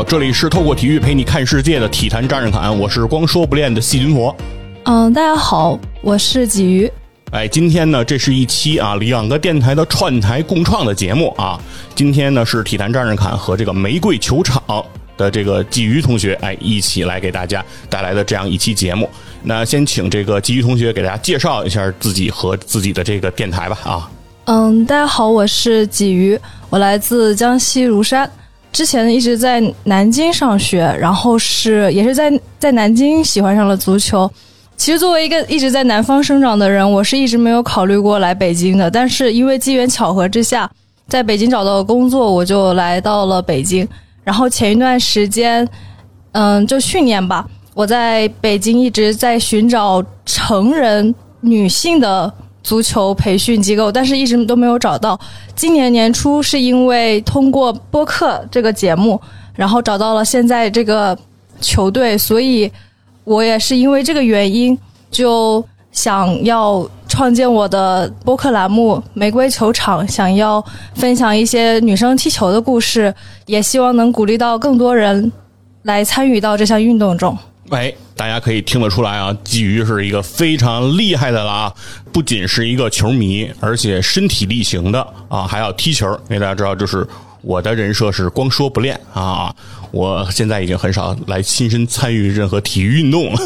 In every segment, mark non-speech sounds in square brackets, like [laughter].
好，这里是透过体育陪你看世界的体坛战士侃，我是光说不练的细菌佛。嗯，大家好，我是鲫鱼。哎，今天呢，这是一期啊两个电台的串台共创的节目啊。今天呢是体坛战士侃和这个玫瑰球场的这个鲫鱼同学哎一起来给大家带来的这样一期节目。那先请这个鲫鱼同学给大家介绍一下自己和自己的这个电台吧啊。嗯，大家好，我是鲫鱼，我来自江西如山，之前一直在南京上学，然后是也是在在南京喜欢上了足球。其实作为一个一直在南方生长的人，我是一直没有考虑过来北京的。但是因为机缘巧合之下，在北京找到了工作，我就来到了北京。然后前一段时间，嗯，就去年吧，我在北京一直在寻找成人女性的足球培训机构，但是一直都没有找到。今年年初是因为通过播客这个节目，然后找到了现在这个球队，所以。我也是因为这个原因，就想要创建我的播客栏目《玫瑰球场》，想要分享一些女生踢球的故事，也希望能鼓励到更多人来参与到这项运动中。哎，大家可以听得出来啊，鲫鱼是一个非常厉害的了啊！不仅是一个球迷，而且身体力行的啊，还要踢球。因为大家知道，就是我的人设是光说不练啊。我现在已经很少来亲身参与任何体育运动了，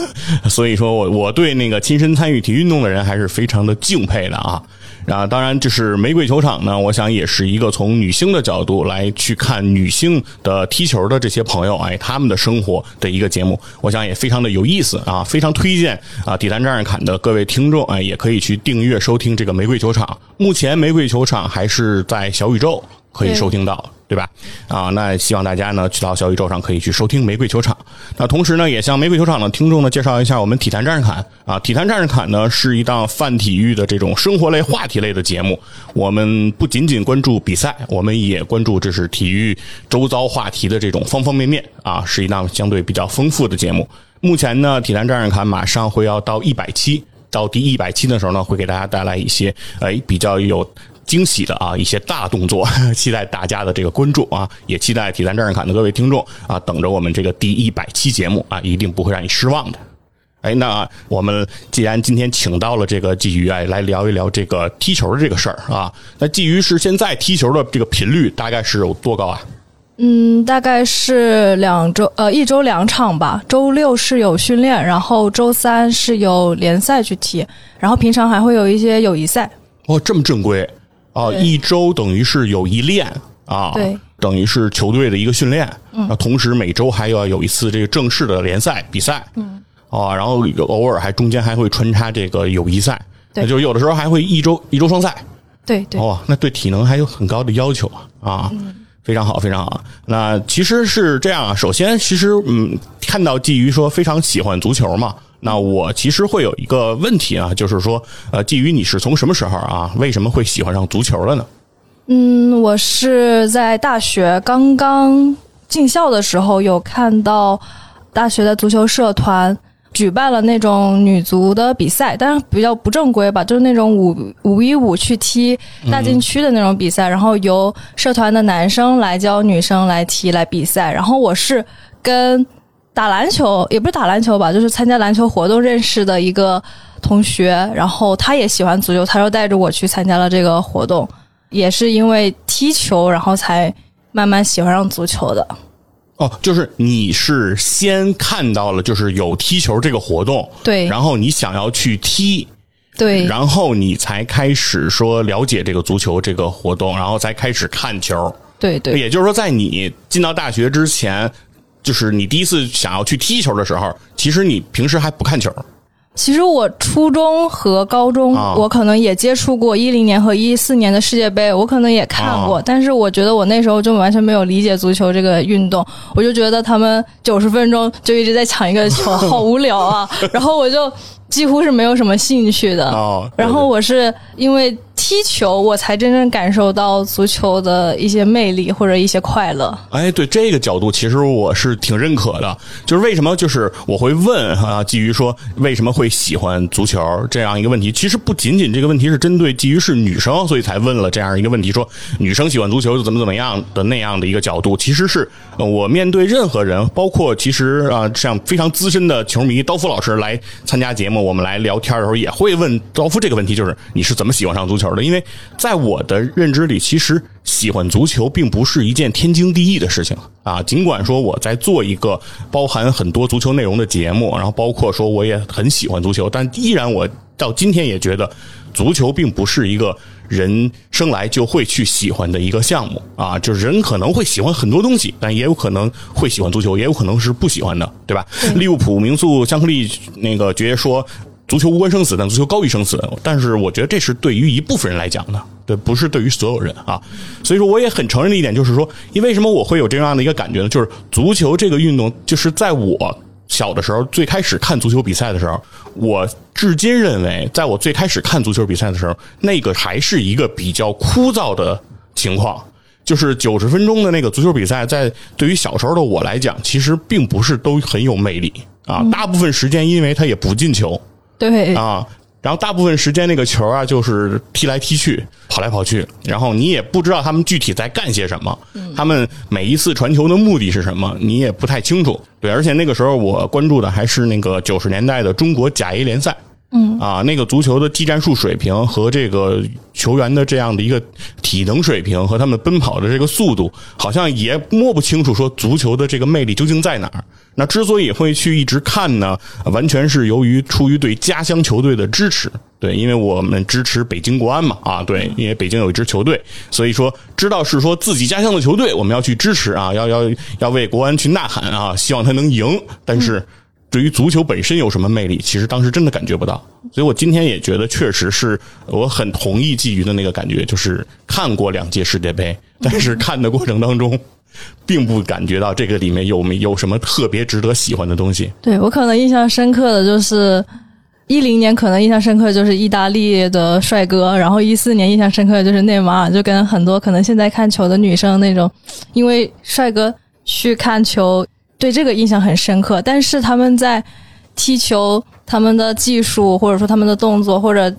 所以说我我对那个亲身参与体育运动的人还是非常的敬佩的啊。啊，当然就是玫瑰球场呢，我想也是一个从女性的角度来去看女性的踢球的这些朋友，哎，他们的生活的一个节目，我想也非常的有意思啊，非常推荐啊，底坛战士侃的各位听众，哎，也可以去订阅收听这个玫瑰球场。目前玫瑰球场还是在小宇宙可以收听到。对吧？啊，那希望大家呢去到小宇宙上可以去收听玫瑰球场。那同时呢，也向玫瑰球场的听众呢介绍一下我们体坛战士侃啊。体坛战士侃呢是一档泛体育的这种生活类话题类的节目。我们不仅仅关注比赛，我们也关注这是体育周遭话题的这种方方面面啊，是一档相对比较丰富的节目。目前呢，体坛战士侃马上会要到一百期，到第一百期的时候呢，会给大家带来一些哎比较有。惊喜的啊，一些大动作，[laughs] 期待大家的这个关注啊，也期待体坛战士侃的各位听众啊，等着我们这个第一百期节目啊，一定不会让你失望的。哎，那我们既然今天请到了这个鲫鱼哎，来聊一聊这个踢球的这个事儿啊，那鲫鱼是现在踢球的这个频率大概是有多高啊？嗯，大概是两周呃一周两场吧，周六是有训练，然后周三是有联赛去踢，然后平常还会有一些友谊赛。哦，这么正规。啊，一周等于是有一练啊，对，等于是球队的一个训练，嗯，同时每周还要有一次这个正式的联赛比赛，嗯，啊，然后偶尔还中间还会穿插这个友谊赛，对，就有的时候还会一周一周双赛，对对，哦，那对体能还有很高的要求啊，啊，非常好，非常好。那其实是这样啊，首先，其实嗯，看到鲫鱼说非常喜欢足球嘛。那我其实会有一个问题啊，就是说，呃，基于你是从什么时候啊，为什么会喜欢上足球了呢？嗯，我是在大学刚刚进校的时候，有看到大学的足球社团举办了那种女足的比赛，但是比较不正规吧，就是那种五五一五去踢大禁区的那种比赛，然后由社团的男生来教女生来踢来比赛，然后我是跟。打篮球也不是打篮球吧，就是参加篮球活动认识的一个同学，然后他也喜欢足球，他就带着我去参加了这个活动，也是因为踢球，然后才慢慢喜欢上足球的。哦，就是你是先看到了就是有踢球这个活动，对，然后你想要去踢，对，然后你才开始说了解这个足球这个活动，然后才开始看球，对对，也就是说在你进到大学之前。就是你第一次想要去踢球的时候，其实你平时还不看球。其实我初中和高中，我可能也接触过一零年和一四年的世界杯，我可能也看过。但是我觉得我那时候就完全没有理解足球这个运动，我就觉得他们九十分钟就一直在抢一个球，好无聊啊！[laughs] 然后我就几乎是没有什么兴趣的。然后我是因为踢球，我才真正感受到足球的一些魅力或者一些快乐。哎，对这个角度，其实我是挺认可的。就是为什么，就是我会问啊，基于说为什么会喜欢足球这样一个问题。其实不仅仅这个问题是针对基于是女生，所以才问了这样一个问题，说女生喜欢足球怎么怎么样的那样的一个角度。其实是我面对任何人，包括其实啊，像非常资深的球迷刀夫老师来参加节目，我们来聊天的时候，也会问刀夫这个问题，就是你是怎么喜欢上足球的？因为在我的认知里，其实喜欢足球并不是一件天经地义的事情啊。尽管说我在做一个包含很多足球内容的节目，然后包括说我也很喜欢足球，但依然我到今天也觉得足球并不是一个人生来就会去喜欢的一个项目啊。就是人可能会喜欢很多东西，但也有可能会喜欢足球，也有可能是不喜欢的，对吧？利物浦名宿香克利那个爵爷说。足球无关生死，但足球高于生死。但是我觉得这是对于一部分人来讲的，对，不是对于所有人啊。所以说，我也很承认的一点就是说，因为什么我会有这样的一个感觉呢？就是足球这个运动，就是在我小的时候最开始看足球比赛的时候，我至今认为，在我最开始看足球比赛的时候，那个还是一个比较枯燥的情况。就是九十分钟的那个足球比赛，在对于小时候的我来讲，其实并不是都很有魅力啊。大部分时间，因为他也不进球。对啊，然后大部分时间那个球啊，就是踢来踢去，跑来跑去，然后你也不知道他们具体在干些什么，他们每一次传球的目的是什么，你也不太清楚。对，而且那个时候我关注的还是那个九十年代的中国甲 A 联赛。嗯啊，那个足球的技战术水平和这个球员的这样的一个体能水平和他们奔跑的这个速度，好像也摸不清楚说足球的这个魅力究竟在哪儿。那之所以会去一直看呢，完全是由于出于对家乡球队的支持。对，因为我们支持北京国安嘛，啊，对，因为北京有一支球队，所以说知道是说自己家乡的球队，我们要去支持啊，要要要为国安去呐喊啊，希望他能赢，但是。对于足球本身有什么魅力？其实当时真的感觉不到，所以我今天也觉得，确实是我很同意季瑜的那个感觉，就是看过两届世界杯，但是看的过程当中，[laughs] 并不感觉到这个里面有没有什么特别值得喜欢的东西。对我可能印象深刻的就是一零年，可能印象深刻就是意大利的帅哥，然后一四年印象深刻的就是内马尔，就跟很多可能现在看球的女生那种，因为帅哥去看球。对这个印象很深刻，但是他们在踢球，他们的技术或者说他们的动作，或者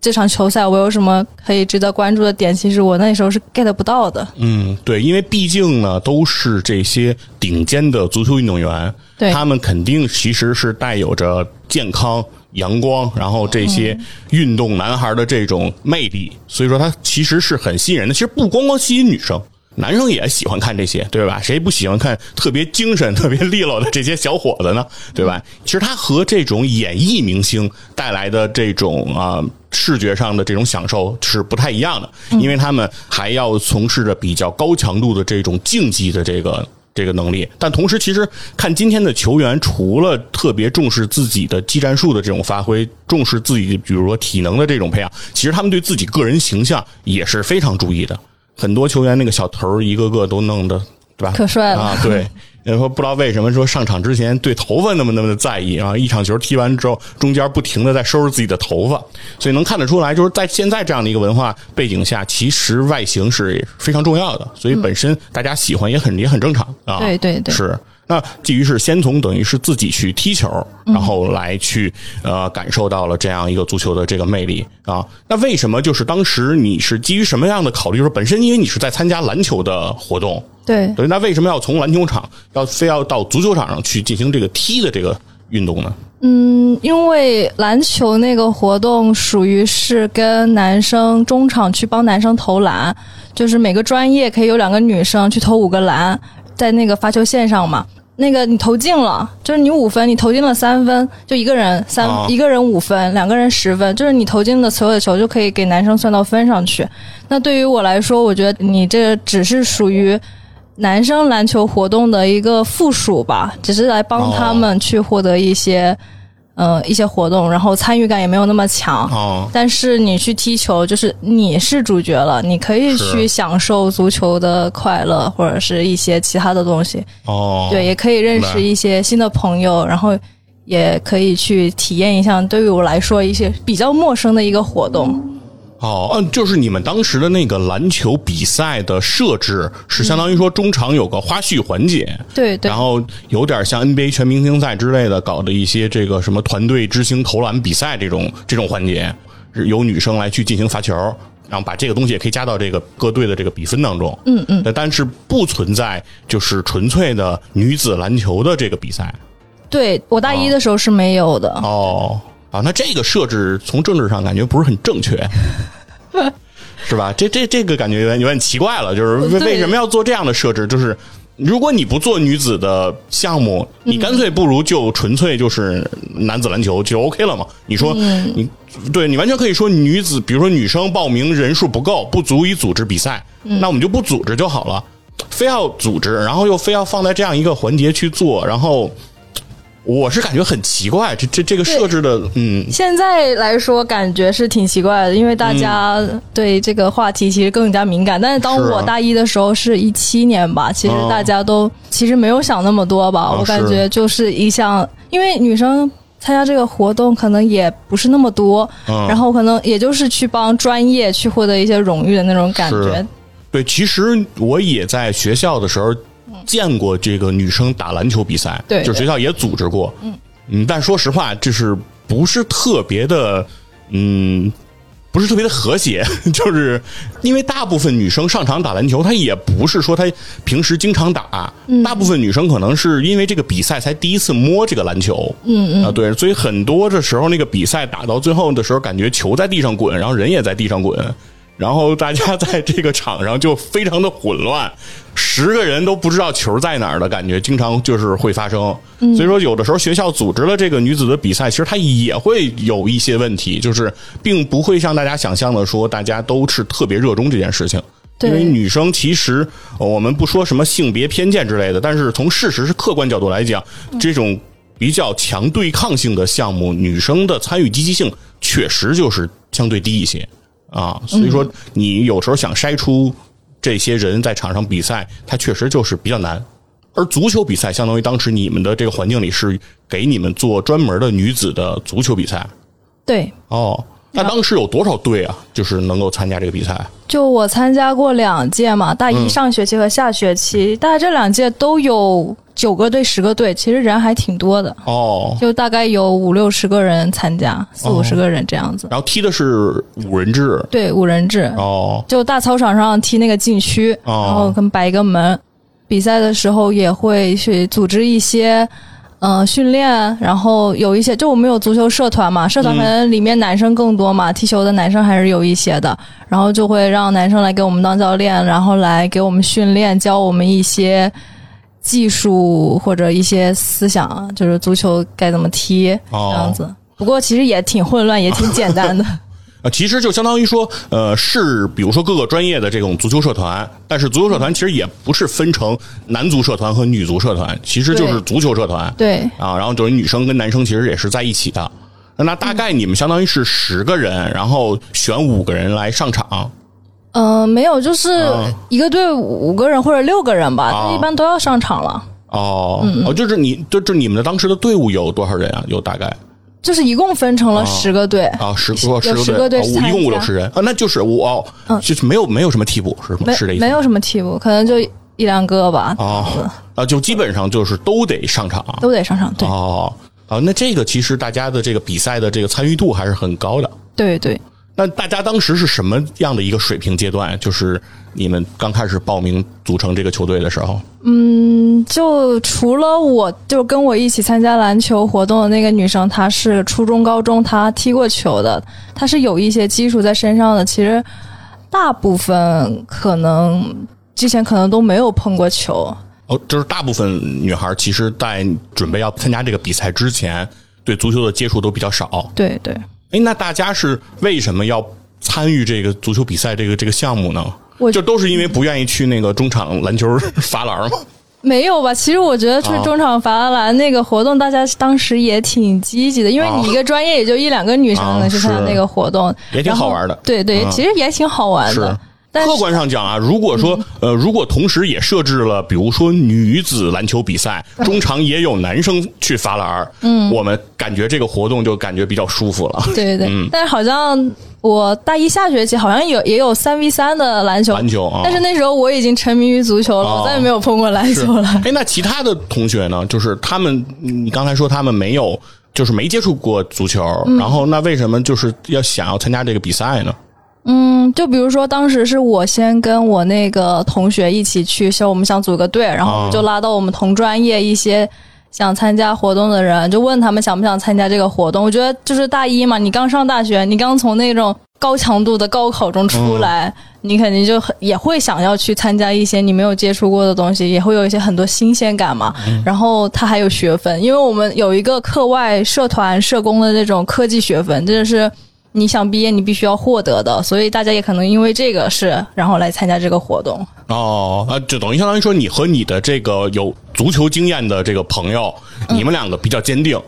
这场球赛我有什么可以值得关注的点，其实我那时候是 get 不到的。嗯，对，因为毕竟呢都是这些顶尖的足球运动员，对他们肯定其实是带有着健康、阳光，然后这些运动男孩的这种魅力，所以说他其实是很吸引人的。其实不光光吸引女生。男生也喜欢看这些，对吧？谁不喜欢看特别精神、[laughs] 特别利落的这些小伙子呢？对吧？其实他和这种演艺明星带来的这种啊视觉上的这种享受是不太一样的，因为他们还要从事着比较高强度的这种竞技的这个这个能力。但同时，其实看今天的球员，除了特别重视自己的技战术的这种发挥，重视自己比如说体能的这种培养，其实他们对自己个人形象也是非常注意的。很多球员那个小头一个个都弄得，对吧？可帅了啊！对，然后不知道为什么说上场之前对头发那么那么的在意啊！一场球踢完之后，中间不停的在收拾自己的头发，所以能看得出来，就是在现在这样的一个文化背景下，其实外形是非常重要的，所以本身大家喜欢也很也很正常啊！对对对，是。那基于是先从等于是自己去踢球，然后来去呃感受到了这样一个足球的这个魅力啊。那为什么就是当时你是基于什么样的考虑？说本身因为你是在参加篮球的活动，对对，那为什么要从篮球场要非要到足球场上去进行这个踢的这个运动呢？嗯，因为篮球那个活动属于是跟男生中场去帮男生投篮，就是每个专业可以有两个女生去投五个篮，在那个发球线上嘛。那个你投进了，就是你五分，你投进了三分，就一个人三一个人五分，两个人十分，就是你投进的所有的球就可以给男生算到分上去。那对于我来说，我觉得你这只是属于男生篮球活动的一个附属吧，只是来帮他们去获得一些。呃，一些活动，然后参与感也没有那么强。哦，但是你去踢球，就是你是主角了，你可以去享受足球的快乐，或者是一些其他的东西。哦，对，也可以认识一些新的朋友，然后也可以去体验一下对于我来说一些比较陌生的一个活动。哦，嗯，就是你们当时的那个篮球比赛的设置是相当于说中场有个花絮环节，对对然后有点像 NBA 全明星赛之类的搞的一些这个什么团队之星投篮比赛这种这种环节，是由女生来去进行罚球，然后把这个东西也可以加到这个各队的这个比分当中。嗯嗯，但是不存在就是纯粹的女子篮球的这个比赛。对我大一的时候是没有的。哦，啊，那这个设置从政治上感觉不是很正确，[laughs] 是吧？这这这个感觉有点有点奇怪了，就是为为什么要做这样的设置？就是如果你不做女子的项目，你干脆不如就纯粹就是男子篮球就 OK 了嘛？你说你对你完全可以说女子，比如说女生报名人数不够，不足以组织比赛，那我们就不组织就好了。非要组织，然后又非要放在这样一个环节去做，然后我是感觉很奇怪，这这这个设置的，嗯，现在来说，感觉是挺奇怪的，因为大家对这个话题其实更加敏感。但是当我大一的时候，是一七年吧，其实哦大家都其实没有想那么多吧。哦我感觉就是一项，因为女生参加这个活动可能也不是那么多，嗯然后可能也就是去帮专业去获得一些荣誉的那种感觉。对，其实我也在学校的时候见过这个女生打篮球比赛，对。就学校也组织过，嗯。嗯，但说实话，就是不是特别的，嗯。不是特别的和谐，[laughs] 就是因为大部分女生上场打篮球，她也不是说她平时经常打，大部分女生可能是因为这个比赛才第一次摸这个篮球，嗯嗯。啊，对，所以很多的时候那个比赛打到最后的时候，感觉球在地上滚，然后人也在地上滚，然后大家在这个场上就非常的混乱，十个人都不知道球在哪儿的感觉，经常就是会发生。所以说，有的时候学校组织了这个女子的比赛，其实它也会有一些问题，就是并不会像大家想象的说，大家都是特别热衷这件事情。因为女生其实呃我们不说什么性别偏见之类的，但是从事实是客观角度来讲，这种比较强对抗性的项目，女生的参与积极性确实就是相对低一些啊。所以说，你有时候想筛出这些人在场上比赛，它确实就是比较难。而足球比赛相当于当时你们的这个环境里是给你们做专门的女子的足球比赛对，哦。那当时有多少队啊？就是能够参加这个比赛？就我参加过两届嘛，大一上学期和下学期，大概这两届都有九个队、十个队，其实人还挺多的，哦，就大概有五六十个人参加，四五十个人这样子。然后踢的是五人制对，五人制，哦就大操场上踢那个禁区，哦然后跟摆一个门。比赛的时候也会去组织一些。呃，训练，然后有一些，就我们有足球社团嘛，社团可能里面男生更多嘛，踢球的男生还是有一些的，然后就会让男生来给我们当教练，然后来给我们训练，教我们一些技术或者一些思想，就是足球该怎么踢哦这样子。不过其实也挺混乱，也挺简单的。[laughs] 啊，其实就相当于说，呃，是比如说各个专业的这种足球社团，但是足球社团其实也不是分成男足社团和女足社团，其实就是足球社团。对，啊，然后就是女生跟男生其实也是在一起的。那大概你们相当于是十个人，然后选五个人来上场。呃、没有，就是啊一个队五个人或者六个人吧，啊一般都要上场了。哦，哦，就是你，就就你们的当时的队伍有多少人啊？有大概就是一共分成了十个队，啊，十个有十个队，个队哦一共五六十人啊，那就是我哦，就是没有没有什么替补是吗？是这意思？没有什么替补，可能就一两个吧，啊啊，就基本上就是都得上场。都得上场。对、哦，啊，那这个其实大家的这个比赛的这个参与度还是很高的。对对，那大家当时是什么样的一个水平阶段？就是你们刚开始报名组成这个球队的时候，嗯，就除了我，就跟我一起参加篮球活动的那个女生，她是初中、高中她踢过球的，她是有一些基础在身上的。其实大部分可能之前可能都没有碰过球，哦，就是大部分女孩其实，在准备要参加这个比赛之前，对足球的接触都比较少。对对。哎，那大家是为什么要参与这个足球比赛这个这个项目呢？我就都是因为不愿意去那个中场篮球 [laughs] 罚篮吗？没有吧？其实我觉得去啊中场罚篮那个活动，大家当时也挺积极的，因为你一个专业也就一两个女生啊能去参加那个活动，也挺好玩的对对，嗯其实也挺好玩是的。但客观上讲啊，如果说呃，如果同时也设置了，比如说女子篮球比赛，中场也有男生去罚篮，嗯，我们感觉这个活动就感觉比较舒服了。对对对，嗯。但是好像我大一下学期好像有也有三 v 三的篮球，篮球啊，但是那时候我已经沉迷于足球了，哦我再也没有碰过篮球了。哎，那其他的同学呢？就是他们，你刚才说他们没有，就是没接触过足球，嗯。然后那为什么就是要想要参加这个比赛呢？嗯，就比如说当时是我先跟我那个同学一起去，说我们想组个队，然后就拉到我们同专业一些想参加活动的人，就问他们想不想参加这个活动。我觉得就是大一嘛，你刚上大学，你刚从那种高强度的高考中出来，你肯定就很也会想要去参加一些你没有接触过的东西，也会有一些很多新鲜感嘛。然后它还有学分，因为我们有一个课外社团社工的那种科技学分，这是。你想毕业，你必须要获得的，所以大家也可能因为这个是，然后来参加这个活动。哦，啊，就等于相当于说，你和你的这个有足球经验的这个朋友，嗯你们两个比较坚定，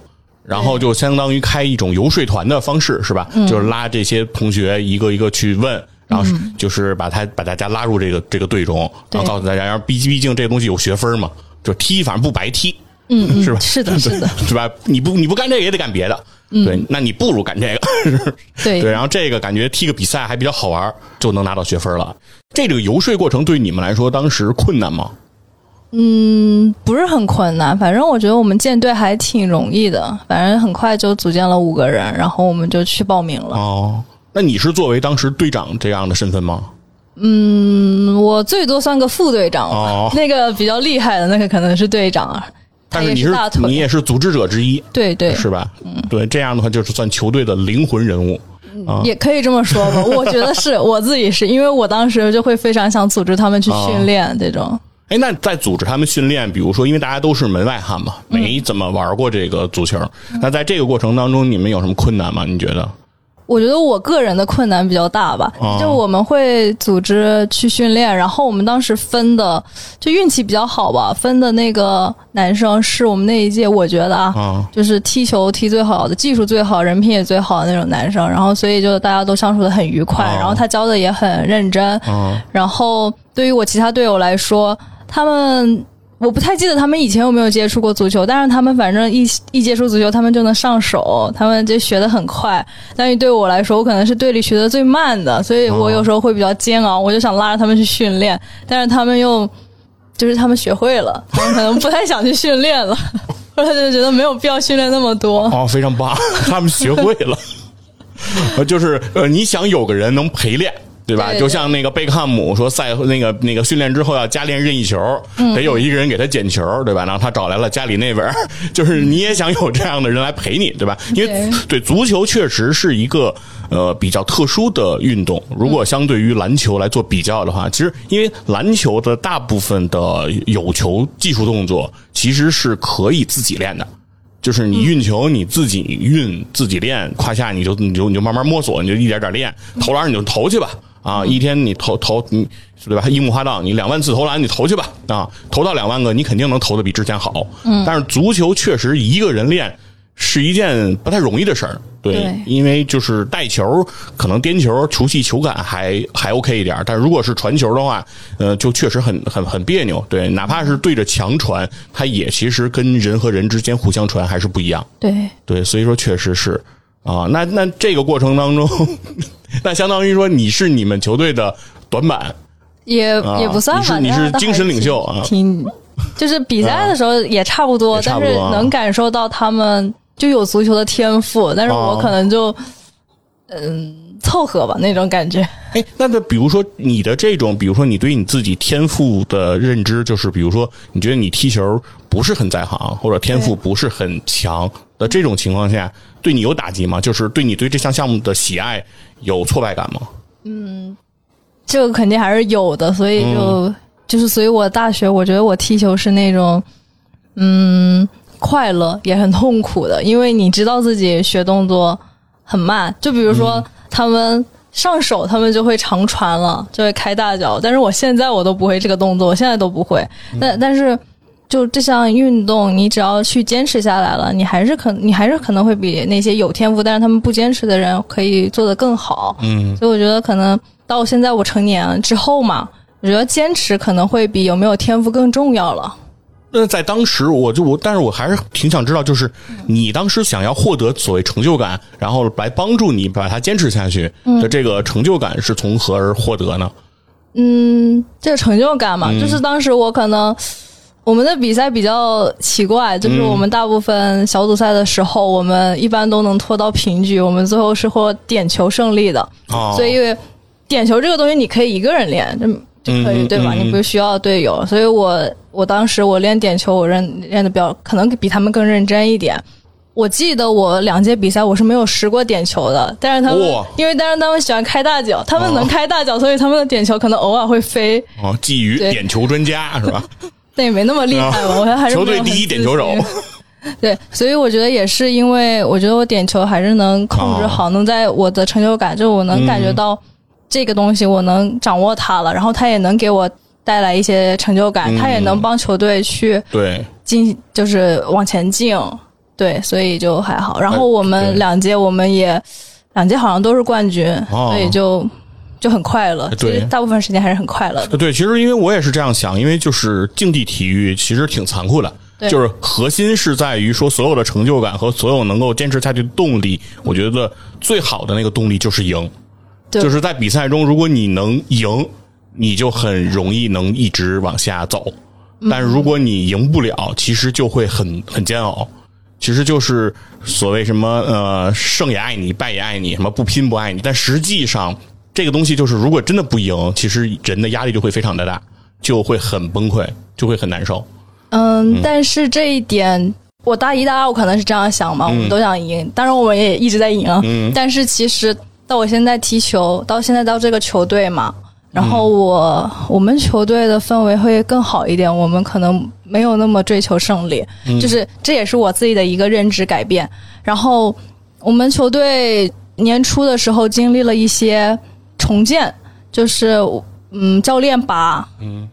然后就相当于开一种游说团的方式，是吧？嗯就是拉这些同学一个一个去问。然后就是把他把大家拉入这个这个队中，然后告诉大家，然后毕毕竟这个东西有学分嘛，就踢反正不白踢，嗯嗯，是吧？是的，是的，是吧？你不你不干这个也得干别的，对，那你不如干这个，对对。然后这个感觉踢个比赛还比较好玩，就能拿到学分了。这个游说过程对你们来说当时困难吗？嗯，不是很困难，反正我觉得我们建队还挺容易的，反正很快就组建了五个人，然后我们就去报名了。哦，那你是作为当时队长这样的身份吗？嗯，我最多算个副队长吧，哦那个比较厉害的那个可能是队长，他也但是你是你也是组织者之一，对对，是吧？对，这样的话就是算球队的灵魂人物。啊也可以这么说吧，[laughs] 我觉得是我自己是因为我当时就会非常想组织他们去训练这种。哎，那在组织他们训练，比如说，因为大家都是门外汉嘛，嗯没怎么玩过这个足球，那在这个过程当中，你们有什么困难吗？你觉得？我觉得我个人的困难比较大吧，哦。就我们会组织去训练，然后我们当时分的就运气比较好吧，分的那个男生是我们那一届，我觉得啊，啊就是踢球踢最好的，技术最好，人品也最好的那种男生，然后所以就大家都相处的很愉快，哦然后他教的也很认真，啊然后对于我其他队友来说，他们我不太记得他们以前有没有接触过足球，但是他们反正一一接触足球，他们就能上手，他们就学的很快。但是对我来说，我可能是队里学的最慢的，所以我有时候会比较煎熬，我就想拉着他们去训练，但是他们又就是他们学会了，他们可能不太想去训练了。后来就觉得没有必要训练那么多，哦，非常棒，[laughs] 他们学会了。呃，就是呃，你想有个人能陪练。对吧？对对就像那个贝克汉姆说，赛那个那个训练之后要加练任意球，嗯得有一个人给他捡球，对吧？然后他找来了家里那边儿，[laughs] 就是你也想有这样的人来陪你，对吧？因为对足球确实是一个呃比较特殊的运动。如果相对于篮球来做比较的话，其实因为篮球的大部分的有球技术动作其实是可以自己练的。就是你运球，你自己运自己练，胯下你就你就你就慢慢摸索，你就一点点练，投篮你就投去吧，啊，一天你投投你对吧？樱木花道，你两万次投篮你投去吧，啊，投到两万个，你肯定能投的比之前好。嗯，但是足球确实一个人练是一件不太容易的事儿，对，对因为就是带球，可能颠球、球系、球感还还 OK 一点，但如果是传球的话，呃，就确实很很很别扭。对，哪怕是对着墙传，它也其实跟人和人之间互相传还是不一样。对。对，所以说确实是啊，那那这个过程当中，[laughs] 那相当于说你是你们球队的短板，也、啊也不算吧，你是你是精神领袖啊挺就是比赛的时候也差不多，但是能感受到他们就有足球的天赋，但是哦我可能就嗯、凑合吧那种感觉。哎，那那比如说你的这种，比如说你对你自己天赋的认知，就是比如说你觉得你踢球不是很在行，或者天赋不是很强的这种情况下，对你有打击吗？就是对你对这项项目的喜爱有挫败感吗？嗯这个肯定还是有的，所以就、嗯就是，所以我大学我觉得我踢球是那种，嗯，快乐也很痛苦的，因为你知道自己学动作很慢，就比如说、嗯他们上手，他们就会长传了，就会开大脚，但是我现在我都不会这个动作，我现在都不会，嗯但但是。就这项运动，你只要去坚持下来了，你还是可你还是可能会比那些有天赋但是他们不坚持的人可以做得更好。嗯，所以我觉得可能到现在我成年之后嘛，我觉得坚持可能会比有没有天赋更重要了。那在当时，我就我，但是我还是挺想知道，就是你当时想要获得所谓成就感，然后来帮助你把它坚持下去的这个成就感是从何而获得呢？嗯，这个成就感嘛，就是当时我可能我们的比赛比较奇怪，就是我们大部分小组赛的时候，我们一般都能拖到平局，我们最后是获点球胜利的。哦，所以点球这个东西你可以一个人练，就就可以、嗯对吧？嗯你不需要队友，所以我我当时我练点球，我认练的比较可能比他们更认真一点。我记得我两届比赛我是没有失过点球的，但是他们、哇因为但是他们喜欢开大脚，他们能哦开大脚，所以他们的点球可能偶尔会飞，哦，觊觎点球专家是吧？[laughs] 但也没那么厉害吧。我还是球队第一点球手。[laughs] 对，所以我觉得也是因为我觉得我点球还是能控制好，能在我的成就感，就我能感觉到这个东西我能掌握它了，然后它也能给我带来一些成就感，嗯它也能帮球队去对，进，就是往前进。对，所以就还好。然后我们两届我们也两届好像都是冠军，哦所以就就很快乐。对大部分时间还是很快乐的。对，其实因为我也是这样想，因为就是竞技体育其实挺残酷的，对就是核心是在于说所有的成就感和所有能够坚持下去的动力，我觉得最好的那个动力就是赢，对就是在比赛中，如果你能赢，你就很容易能一直往下走，但是如果你赢不了，其实就会很很煎熬。其实就是所谓什么呃胜也爱你，败也爱你，什么不拼不爱你。但实际上，这个东西就是如果真的不赢，其实人的压力就会非常的大，就会很崩溃，就会很难受。嗯，但是这一点，我大一、大二我可能是这样想嘛，我们都想赢，当然我们也一直在赢。嗯但是其实到我现在踢球，到现在到这个球队嘛，然后我、我们球队的氛围会更好一点，我们可能没有那么追求胜利，就是这也是我自己的一个认知改变。然后我们球队年初的时候经历了一些重建，就是嗯，教练把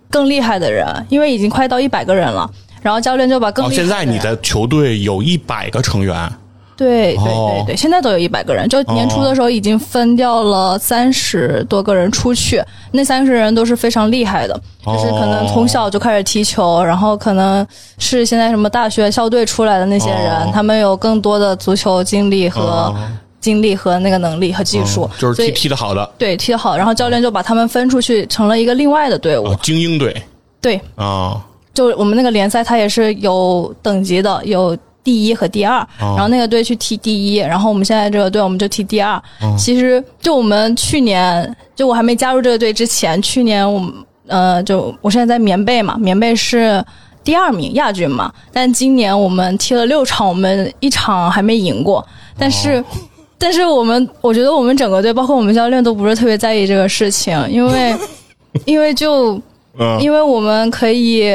更厉害的人，因为已经快到一百个人了，然后教练就把更哦，厉害的人、现在你的球队有一百个成员，对对哦。对对，现在都有一百个人，就年初的时候已经分掉了三十多个人出去，那三十人都是非常厉害的，就是可能从小就开始踢球，然后可能是现在什么大学校队出来的那些人，哦。他们有更多的足球经历和、哦。经历和那个能力和技术，嗯就是踢踢的好的。对踢的好，然后教练就把他们分出去，成了一个另外的队伍。啊，精英队。对，啊，就我们那个联赛，它也是有等级的，有第一和第二，哦然后那个队去踢第一，然后我们现在这个队我们就踢第二。哦其实就我们去年，就我还没加入这个队之前，去年我们呃，就我现在在棉被嘛，棉被是第二名亚军嘛，但今年我们踢了六场，我们一场还没赢过，但是。哦但是我们，我觉得我们整个队，包括我们教练，都不是特别在意这个事情，因为，[laughs] 因为就嗯因为我们可以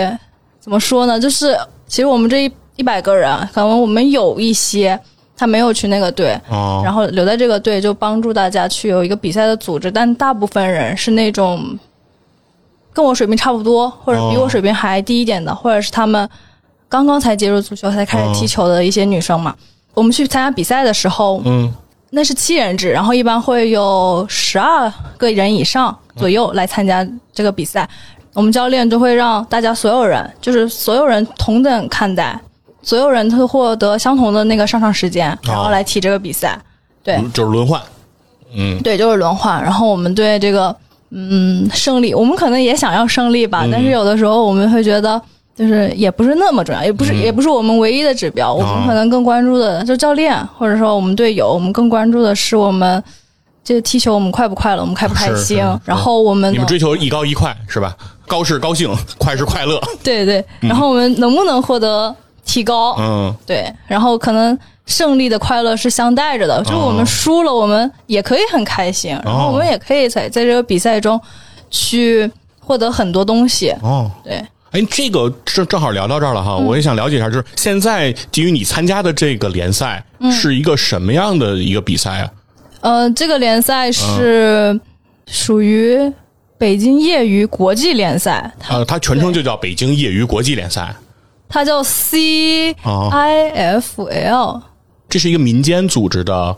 怎么说呢？就是其实我们这一一百个人，可能我们有一些他没有去那个队，哦。然后留在这个队就帮助大家去有一个比赛的组织，但大部分人是那种跟我水平差不多，或者比我水平还低一点的，或者是他们刚刚才接触足球才开始踢球的一些女生嘛。我们去参加比赛的时候，嗯。那是七人制，然后一般会有十二个人以上左右来参加这个比赛。我们教练就会让大家所有人，就是所有人同等看待，所有人都获得相同的那个上场时间，然后来踢这个比赛。对就是轮换，嗯对，就是轮换。然后我们对这个嗯胜利，我们可能也想要胜利吧，嗯但是有的时候我们会觉得。就是也不是那么重要，也不是、嗯也不是我们唯一的指标。我哦们可能更关注的就教练，或者说我们队友，我们更关注的是我们这踢球我们快不快乐，我们开不开心。然后我们你们追求一高一快是吧？高是高兴，快是快乐，对对，然后我们能不能获得提高？嗯对，然后可能胜利的快乐是相带着的，就是我们输了，我们也可以很开心，然后我们也可以在在这个比赛中去获得很多东西。哦。对，哎，这个正正好聊到这儿了哈，我也想了解一下，就是现在基于你参加的这个联赛是一个什么样的一个比赛啊？呃，这个联赛是属于北京业余国际联赛，呃，它全称就叫北京业余国际联赛，它叫 CIFL。这是一个民间组织的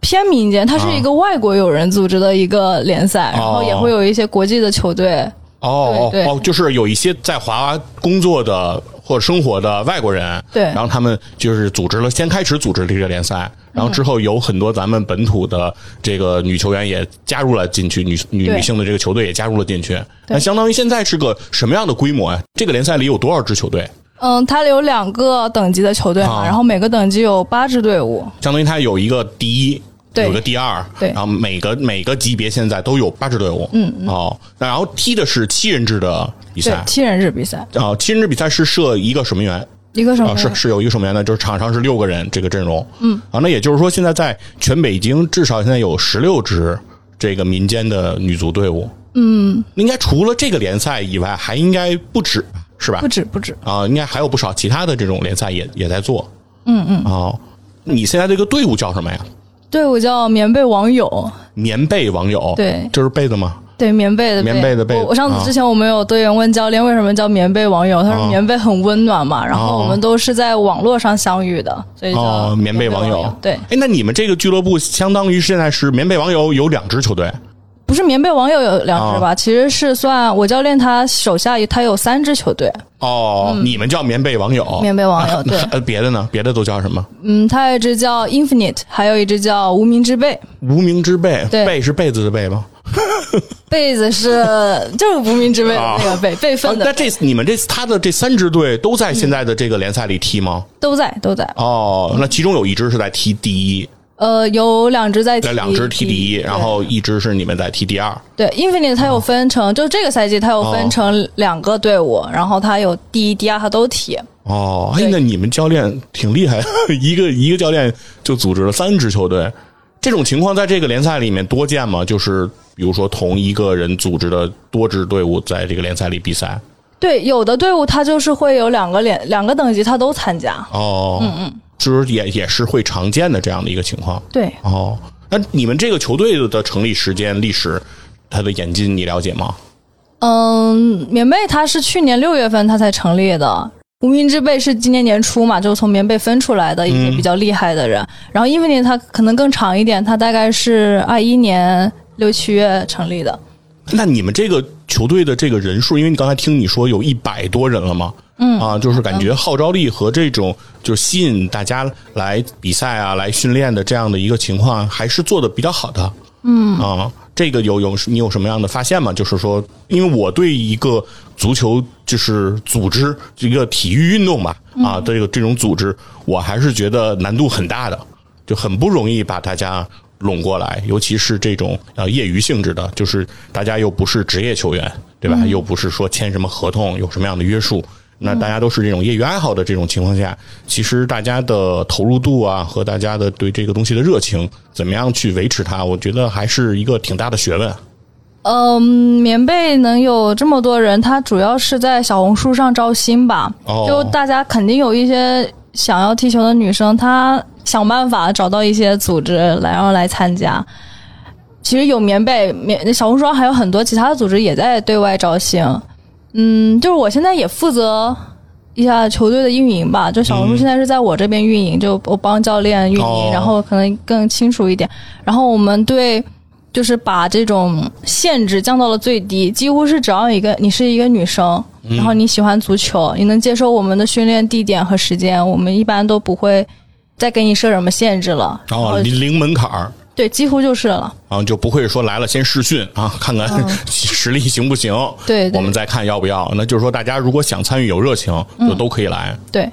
偏民间，它是一个外国友人组织的一个联赛，然后也会有一些国际的球队。哦就是有一些在华工作的或者生活的外国人，对然后他们就是组织了，先开始组织了这个联赛，然后之后有很多咱们本土的这个女球员也加入了进去，女女女性的这个球队也加入了进去。那相当于现在是个什么样的规模呀？这个联赛里有多少支球队？嗯，它有两个等级的球队嘛，啊。然后每个等级有八支队伍。相当于它有一个第一，对。有个第二，对。然后每个每个级别现在都有八支队伍，嗯哦，那然后踢的是七人制的比赛，对七人制比赛，啊，七人制比赛是设一个守门员，啊，一个什么？是是有一个守门员的，就是场上是六个人这个阵容，嗯。啊，那也就是说现在在全北京至少现在有十六支这个民间的女足队伍，嗯，应该除了这个联赛以外，还应该不止吧，是吧？不？止不止。啊，应该还有不少其他的这种联赛也也在做，嗯嗯，哦，你现在这个队伍叫什么呀？队伍叫棉被网友，棉被网友，对。就是被子吗？对棉被的棉被的被我我上啊。次之前我们有队员问教练为什么叫棉被网友，他啊。说棉被很温暖嘛，然后哦我们都是在网络上相遇的，所以叫哦，棉被网友，对，哎，那你们这个俱乐部相当于现在是棉被网友有两支球队，不是棉被网友有两支啊吧？其实是算我教练他手下他有三支球队，哦，你们叫棉被网友，棉被网友 [laughs] 对呃，别的呢？别的都叫什么？嗯，他有一支叫 Infinite，还有一支叫无名之辈。无名之辈，对被是被子的被吗？[laughs] 被子是就是无名之辈的那个辈，辈啊分，的那这你们这他的这三支队都在现在的这个联赛里踢吗？都在都在。哦，那其中有一支是在踢第一，呃，有两支在踢那，两支踢第一，然后一支是你们在踢第二。对 Infinite 它有分成，就这个赛季它有哦分成两个队伍，然后它有第一、第二，它都踢。哦，哎，那你们教练挺厉害，[laughs] 一个一个教练就组织了三支球队，这种情况在这个联赛里面多见吗？就是比如说同一个人组织的多支队伍在这个联赛里比赛。对，有的队伍他就是会有两个联两个等级，他都参加。哦，嗯嗯，就是也也是会常见的这样的一个情况。对，哦，那你们这个球队的成立时间、历史，它的演进你了解吗？嗯，棉被它是去年六月份它才成立的。无名之辈是今年年初嘛，就是从棉被分出来的一些比较厉害的人。然后 Infinite 它可能更长一点，它大概是二一年六七月成立的。那你们这个球队的这个人数，因为你刚才听你说有一百多人了嘛，嗯啊，就是感觉号召力和这种就是吸引大家来比赛啊、来训练的这样的一个情况，还是做的比较好的。嗯啊，这个有有你有什么样的发现吗？就是说，因为我对一个足球就是组织一个体育运动吧啊的这个这种组织，我还是觉得难度很大的，就很不容易把大家拢过来，尤其是这种呃业余性质的，就是大家又不是职业球员，对吧？又不是说签什么合同，有什么样的约束。那大家都是这种业余爱好的这种情况下，其实大家的投入度啊，和大家的对这个东西的热情，怎么样去维持它，我觉得还是一个挺大的学问。嗯，棉被能有这么多人，它主要是在小红书上招新吧。哦就大家肯定有一些想要踢球的女生，她想办法找到一些组织来，然后来参加。其实有棉被，棉小红书上还有很多其他的组织也在对外招新。嗯，就是我现在也负责一下球队的运营吧，就小红书现在是在我这边运营，就我帮教练运营，哦然后可能更清楚一点。然后我们对就是把这种限制降到了最低，几乎是只要一个你是一个女生，然后你喜欢足球，你能接受我们的训练地点和时间，我们一般都不会再给你设什么限制了。然后哦，零零门槛儿，对，几乎就是了。啊，就不会说来了先试训啊，看看 [laughs] 实力行不行，[laughs] 嗯对对我们再看要不要。那就是说，大家如果想参与、有热情，嗯就都可以来。对，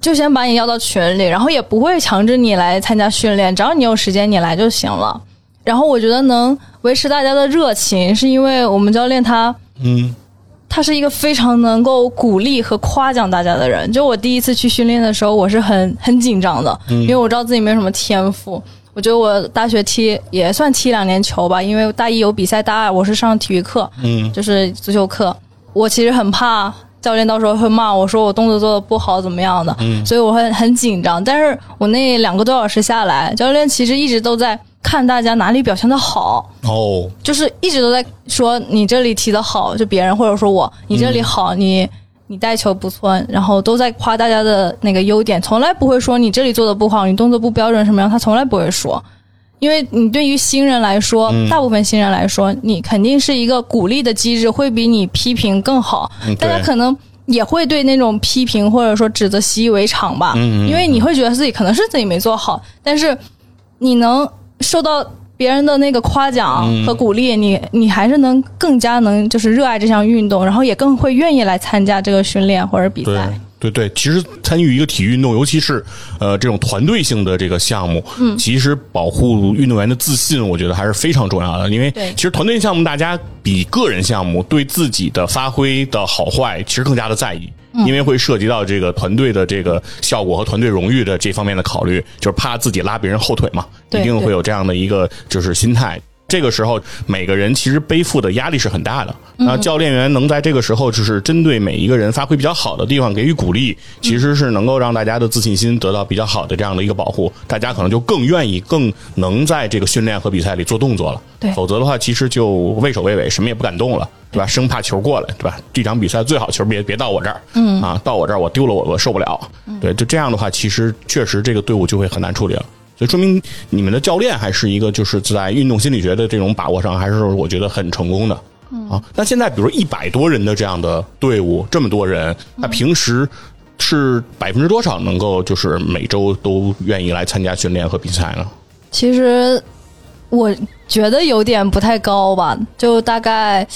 就先把你邀到群里，然后也不会强制你来参加训练，只要你有时间你来就行了。然后我觉得能维持大家的热情，是因为我们教练他嗯，他是一个非常能够鼓励和夸奖大家的人。就我第一次去训练的时候，我是很很紧张的，因为我知道自己没什么天赋。我觉得我大学踢也算踢两年球吧，因为大一有比赛，大二我是上体育课，嗯，就是足球课。我其实很怕教练到时候会骂我说我动作做的不好怎么样的，所以我会很紧张。但是我那两个多小时下来，教练其实一直都在看大家哪里表现的好，哦，就是一直都在说你这里踢的好，就别人或者说我你这里好，你你带球不错，然后都在夸大家的那个优点，从来不会说你这里做的不好，你动作不标准什么样，他从来不会说。因为你对于新人来说，大部分新人来说，你肯定是一个鼓励的机制，会比你批评更好。大家可能也会对那种批评或者说指责习以为常吧，嗯嗯因为你会觉得自己可能是自己没做好，但是你能受到别人的那个夸奖嗯和鼓励，你你还是能更加能就是热爱这项运动，然后也更会愿意来参加这个训练或者比赛。对对，其实参与一个体育运动，尤其是呃这种团队性的这个项目，嗯，其实保护运动员的自信，我觉得还是非常重要的。因为对其实团队项目，大家比个人项目对自己的发挥的好坏，其实更加的在意。因为会涉及到这个团队的这个效果和团队荣誉的这方面的考虑，就是怕自己拉别人后腿嘛，一定会有这样的一个就是心态。这个时候，每个人其实背负的压力是很大的。那教练员能在这个时候，就是针对每一个人发挥比较好的地方给予鼓励，其实是能够让大家的自信心得到比较好的这样的一个保护，大家可能就更愿意、更能在这个训练和比赛里做动作了。对否则的话，其实就畏首畏尾，什么也不敢动了，对吧？生怕球过来，对吧？这场比赛最好球别别到我这儿，嗯啊，到我这儿我丢了我我受不了。对，就这样的话，其实确实这个队伍就会很难处理了。所以说明你们的教练还是一个就是在运动心理学的这种把握上，还是我觉得很成功的。啊，那现在比如一百多人的这样的队伍，这么多人，那平时是百分之多少能够就是每周都愿意来参加训练和比赛呢？其实我觉得有点不太高吧，就大概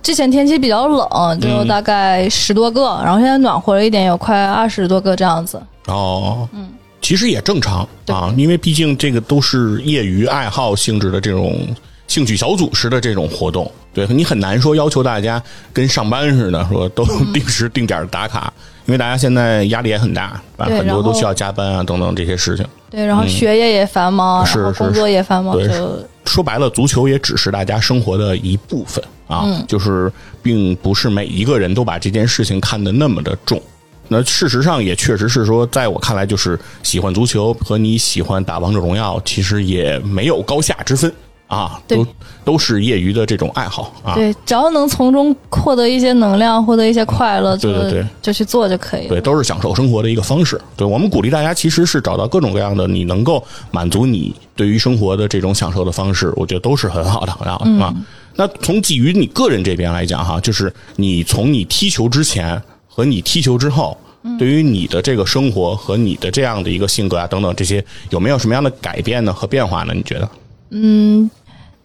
之前天气比较冷，就大概十多个，然后现在暖和了一点，有快二十多个这样子。哦，嗯，其实也正常啊，因为毕竟这个都是业余爱好性质的这种兴趣小组式的这种活动，对你很难说要求大家跟上班似的，说都 [laughs] 定时定点打卡，因为大家现在压力也很大，很多都需要加班啊等等这些事情。对，然后学业也繁忙，嗯是是然后工作也繁忙，对就说白了，足球也只是大家生活的一部分啊，嗯就是并不是每一个人都把这件事情看得那么的重。那事实上也确实是说，在我看来，就是喜欢足球和你喜欢打王者荣耀，其实也没有高下之分啊，都都是业余的这种爱好啊。对，只要能从中获得一些能量，获得一些快乐，对对对就去做就可以了。对，都是享受生活的一个方式。对我们鼓励大家，其实是找到各种各样的你能够满足你对于生活的这种享受的方式，我觉得都是很好的啊、嗯啊。那从基于你个人这边来讲哈，就是你从你踢球之前和你踢球之后。嗯对于你的这个生活和你的这样的一个性格啊等等这些，有没有什么样的改变呢和变化呢？你觉得？嗯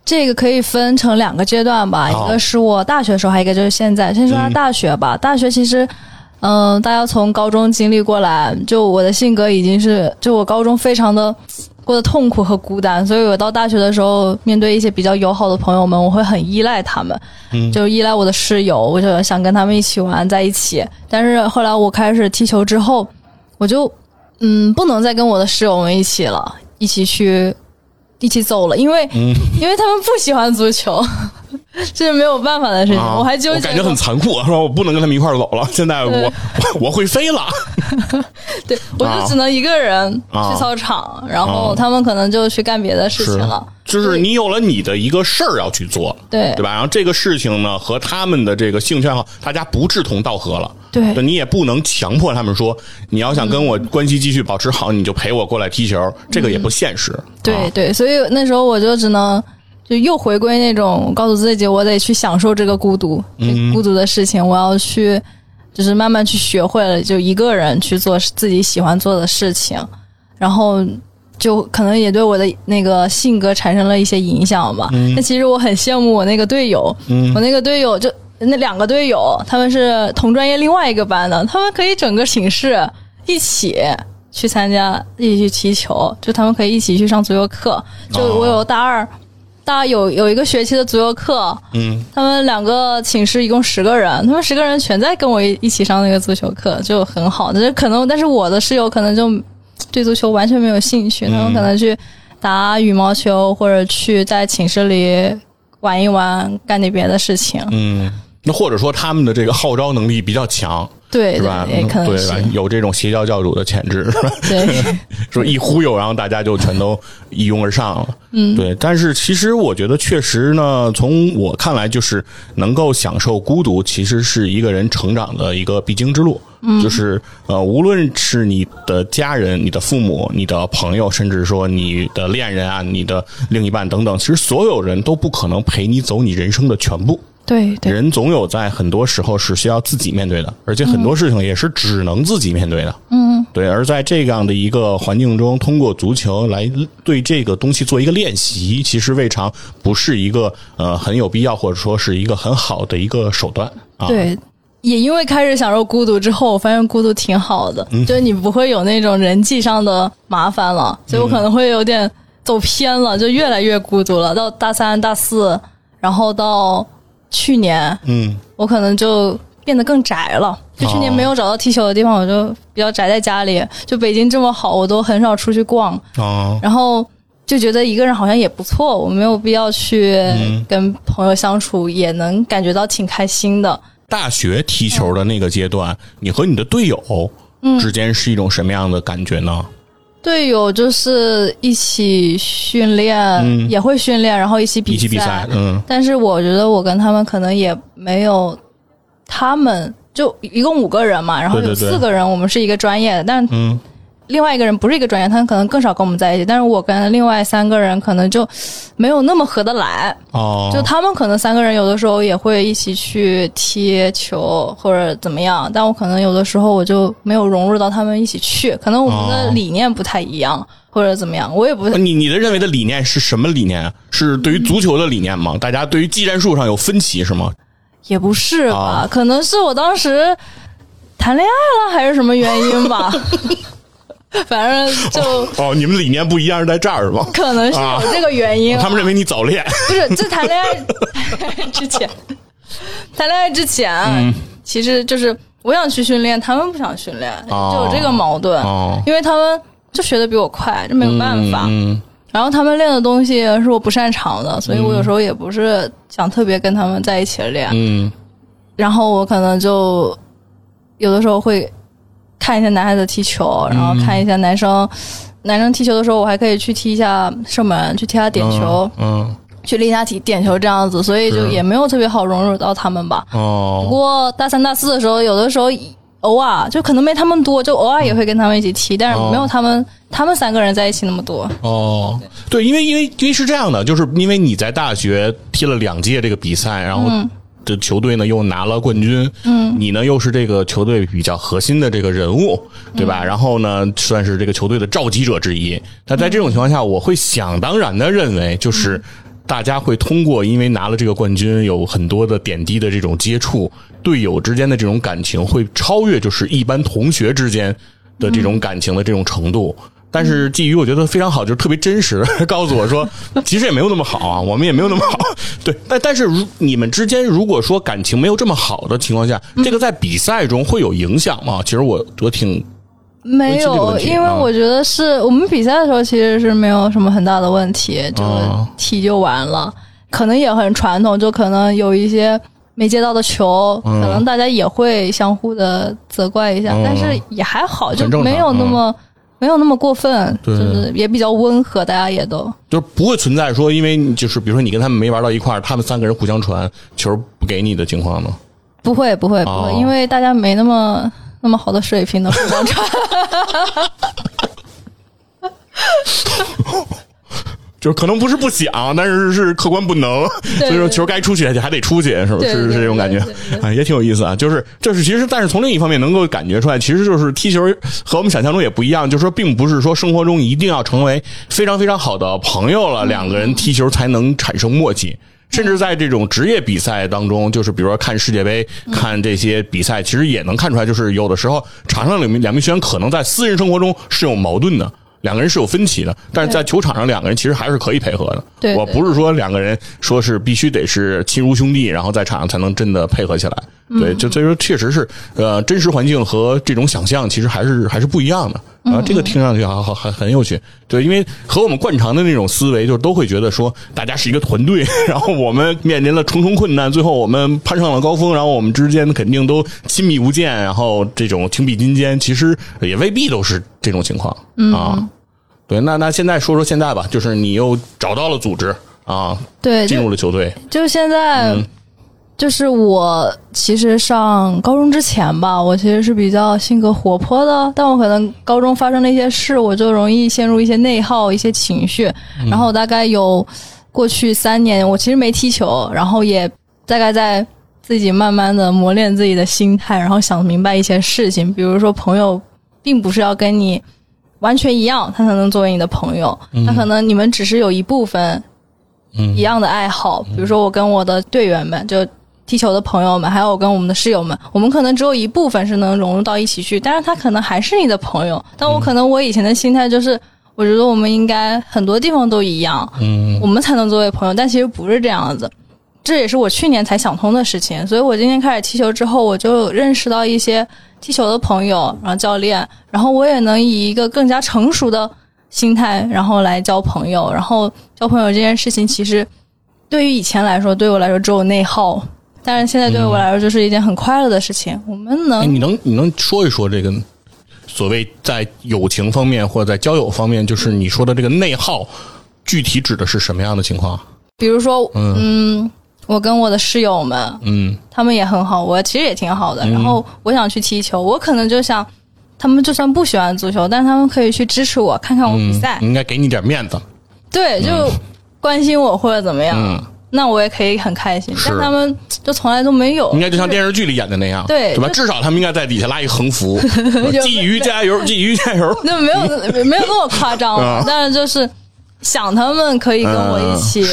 这个可以分成两个阶段吧，一个是我大学的时候，还有一个就是现在。先说下大学吧，大学其实，嗯、大家从高中经历过来，就我的性格已经是，就我高中非常的过得痛苦和孤单，所以我到大学的时候，面对一些比较友好的朋友们，我会很依赖他们，就依赖我的室友，我就想跟他们一起玩在一起。但是后来我开始踢球之后，我就嗯不能再跟我的室友们一起了，一起去一起走了，因为、因为他们不喜欢足球，[laughs] 这是没有办法的事情。啊，我还纠结感觉很残酷，说我不能跟他们一块儿走了。现在我我 [laughs] 我会飞了。[laughs] 对我就只能一个人啊去操场，然后啊他们可能就去干别的事情了。就是你有了你的一个事儿要去做，对对吧？然后这个事情呢，和他们的这个兴趣爱好，大家不志同道合了。对你也不能强迫他们说，你要想跟我关系继续保持好，你就陪我过来踢球，这个也不现实。啊对对，所以那时候我就只能就又回归那种告诉自己，我得去享受这个孤独，这个孤独的事情，我要去就是慢慢去学会了，就一个人去做自己喜欢做的事情，然后。就可能也对我的那个性格产生了一些影响吧。但、其实我很羡慕我那个队友，我那个队友就那两个队友，他们是同专业另外一个班的，他们可以整个寝室一起去参加，一起去踢球，就他们可以一起去上足球课。就我有大二，大家有有一个学期的足球课，嗯，他们两个寝室一共十个人，他们十个人全在跟我一一起上那个足球课，就很好。但是可能，但是我的室友可能就对足球完全没有兴趣，他们可能去打羽毛球或者去在寝室里玩一玩，干点别的事情。嗯，那或者说他们的这个号召能力比较强，对是吧？对，可能对吧？有这种邪教教主的潜质，是吧？[laughs] 对。说 [laughs] 一忽悠，然后大家就全都一拥而上了。嗯，对。但是其实我觉得，确实呢，从我看来，就是能够享受孤独，其实是一个人成长的一个必经之路。嗯，就是呃，无论是你的家人、你的父母、你的朋友，甚至说你的恋人啊、你的另一半等等，其实所有人都不可能陪你走你人生的全部。对对，人总有在很多时候是需要自己面对的，而且很多事情也是只能自己面对的。嗯，对。而在这样的一个环境中，通过足球来对这个东西做一个练习，其实未尝不是一个呃很有必要，或者说是一个很好的一个手段啊。对。也因为开始享受孤独之后，我发现孤独挺好的，就是你不会有那种人际上的麻烦了，所以我可能会有点走偏了，就越来越孤独了。到大三、大四，然后到去年，嗯，我可能就变得更宅了。就去年没有找到踢球的地方，我就比较宅在家里。就北京这么好，我都很少出去逛。哦，然后就觉得一个人好像也不错，我没有必要去跟朋友相处，也能感觉到挺开心的。大学踢球的那个阶段，你和你的队友之间是一种什么样的感觉呢？队友就是一起训练，也会训练，然后一起比赛。一起比赛，嗯。但是我觉得我跟他们可能也没有他们，就一共五个人嘛，然后有四个人我们是一个专业的，但嗯。另外一个人不是一个专业，他可能更少跟我们在一起。但是我跟另外三个人可能就没有那么合得来。哦，就他们可能三个人有的时候也会一起去踢球或者怎么样，但我可能有的时候我就没有融入到他们一起去。可能我们的理念不太一样，或者怎么样，我也不。你你的认为的理念是什么理念？是对于足球的理念吗？大家对于技战术上有分歧是吗？也不是吧，可能是我当时谈恋爱了，还是什么原因吧。[laughs] [laughs] 反正就哦，你们理念不一样是在这儿吗？可能是有这个原因。他们认为你早恋，[laughs] 不是？在谈恋爱 [laughs] 之前，谈恋爱之前，其实就是我想去训练，他们不想训练，就有这个矛盾。因为他们就学的比我快，这没有办法。然后他们练的东西是我不擅长的，所以我有时候也不是想特别跟他们在一起练。嗯，然后我可能就有的时候会。看一下男孩子踢球，然后看一下男生，男生踢球的时候，我还可以去踢一下射门，去踢下点球，嗯，去练下体点球这样子，所以就也没有特别好融入到他们吧。哦，不过大三大四的时候，有的时候偶尔就可能没他们多，就偶尔也会跟他们一起踢，但是没有他们他们三个人在一起那么多。哦，对，因为因为因为是这样的，就是因为你在大学踢了两届这个比赛，然后。这球队呢又拿了冠军，嗯，你呢又是这个球队比较核心的这个人物，对吧？然后呢，算是这个球队的召集者之一。那在这种情况下，我会想当然的认为，就是大家会通过因为拿了这个冠军，有很多的点滴的这种接触，队友之间的这种感情会超越就是一般同学之间的这种感情的这种程度。但是鲫鱼我觉得非常好，就是特别真实，[laughs] 告诉我说，[laughs] 其实也没有那么好啊，我们也没有那么好。[laughs] 对，但但是如你们之间如果说感情没有这么好的情况下，这个在比赛中会有影响吗？其实我我挺没有，因为我觉得是我们比赛的时候其实是没有什么很大的问题，就踢就完了。可能也很传统，就可能有一些没接到的球，可能大家也会相互的责怪一下，但是也还好，就没有那么。没有那么过分，就是也比较温和，大家也都就是不会存在说，因为就是比如说你跟他们没玩到一块儿，他们三个人互相传球不给你的情况吗？不会，不会，不会，因为大家没那么那么好的水平的互相传。[laughs] 就是可能不是不想，但是是客观不能，所以说球该出去还得出去，是吧是？是这种感觉啊，也挺有意思啊。就是就是，其实但是从另一方面能够感觉出来，其实就是踢球和我们想象中也不一样。就是说，并不是说生活中一定要成为非常非常好的朋友了，两个人踢球才能产生默契。甚至在这种职业比赛当中，就是比如说看世界杯、看这些比赛，其实也能看出来，就是有的时候场上两名两名球员可能在私人生活中是有矛盾的。两个人是有分歧的，但是在球场上，两个人其实还是可以配合的。对，我不是说两个人说是必须得是亲如兄弟，然后在场上才能真的配合起来。对，就所以说，确实是呃，真实环境和这种想象其实还是还是不一样的。啊，这个听上去好好很很有趣。对，因为和我们惯常的那种思维，就是都会觉得说大家是一个团队，[laughs] 然后我们面临了重重困难，最后我们攀上了高峰，然后我们之间肯定都亲密无间，然后这种情比金坚，其实也未必都是这种情况啊。对，那那现在说说现在吧，就是你又找到了组织啊，对，进入了球队。就现在，就是我其实上高中之前吧，我其实是比较性格活泼的，但我可能高中发生了一些事，我就容易陷入一些内耗、一些情绪。然后大概有过去三年，我其实没踢球，然后也大概在自己慢慢的磨练自己的心态，然后想明白一些事情。比如说，朋友并不是要跟你完全一样，他才能作为你的朋友。他可能你们只是有一部分一样的爱好。比如说，我跟我的队员们，就踢球的朋友们，还有我跟我们的室友们，我们可能只有一部分是能融入到一起去，但是他可能还是你的朋友。但我可能我以前的心态就是，我觉得我们应该很多地方都一样，嗯我们才能作为朋友，但其实不是这样子。这也是我去年才想通的事情，所以我今天开始踢球之后，我就认识到一些踢球的朋友，然后教练，然后我也能以一个更加成熟的心态，然后来交朋友。然后交朋友这件事情，其实对于以前来说，对我来说只有内耗，但是现在对我来说就是一件很快乐的事情。我们哎，能你能你能说一说这个所谓在友情方面或者在交友方面，就是你说的这个内耗，具体指的是什么样的情况？比如说，嗯，我跟我的室友们，嗯他们也很好，我其实也挺好的。然后我想去踢球，我可能就想，他们就算不喜欢足球，但他们可以去支持我，看看我比赛，应该给你点面子。对，就关心我或者怎么样，嗯那我也可以很开心。是但他们就从来都没有，应该就像电视剧里演的那样，对吧？对吧至少他们应该在底下拉一横幅，[laughs] 鲫鱼加油，鲫鱼加油。[laughs] 那没有 [laughs] 没有那么夸张啊，但是就是想他们可以跟我一起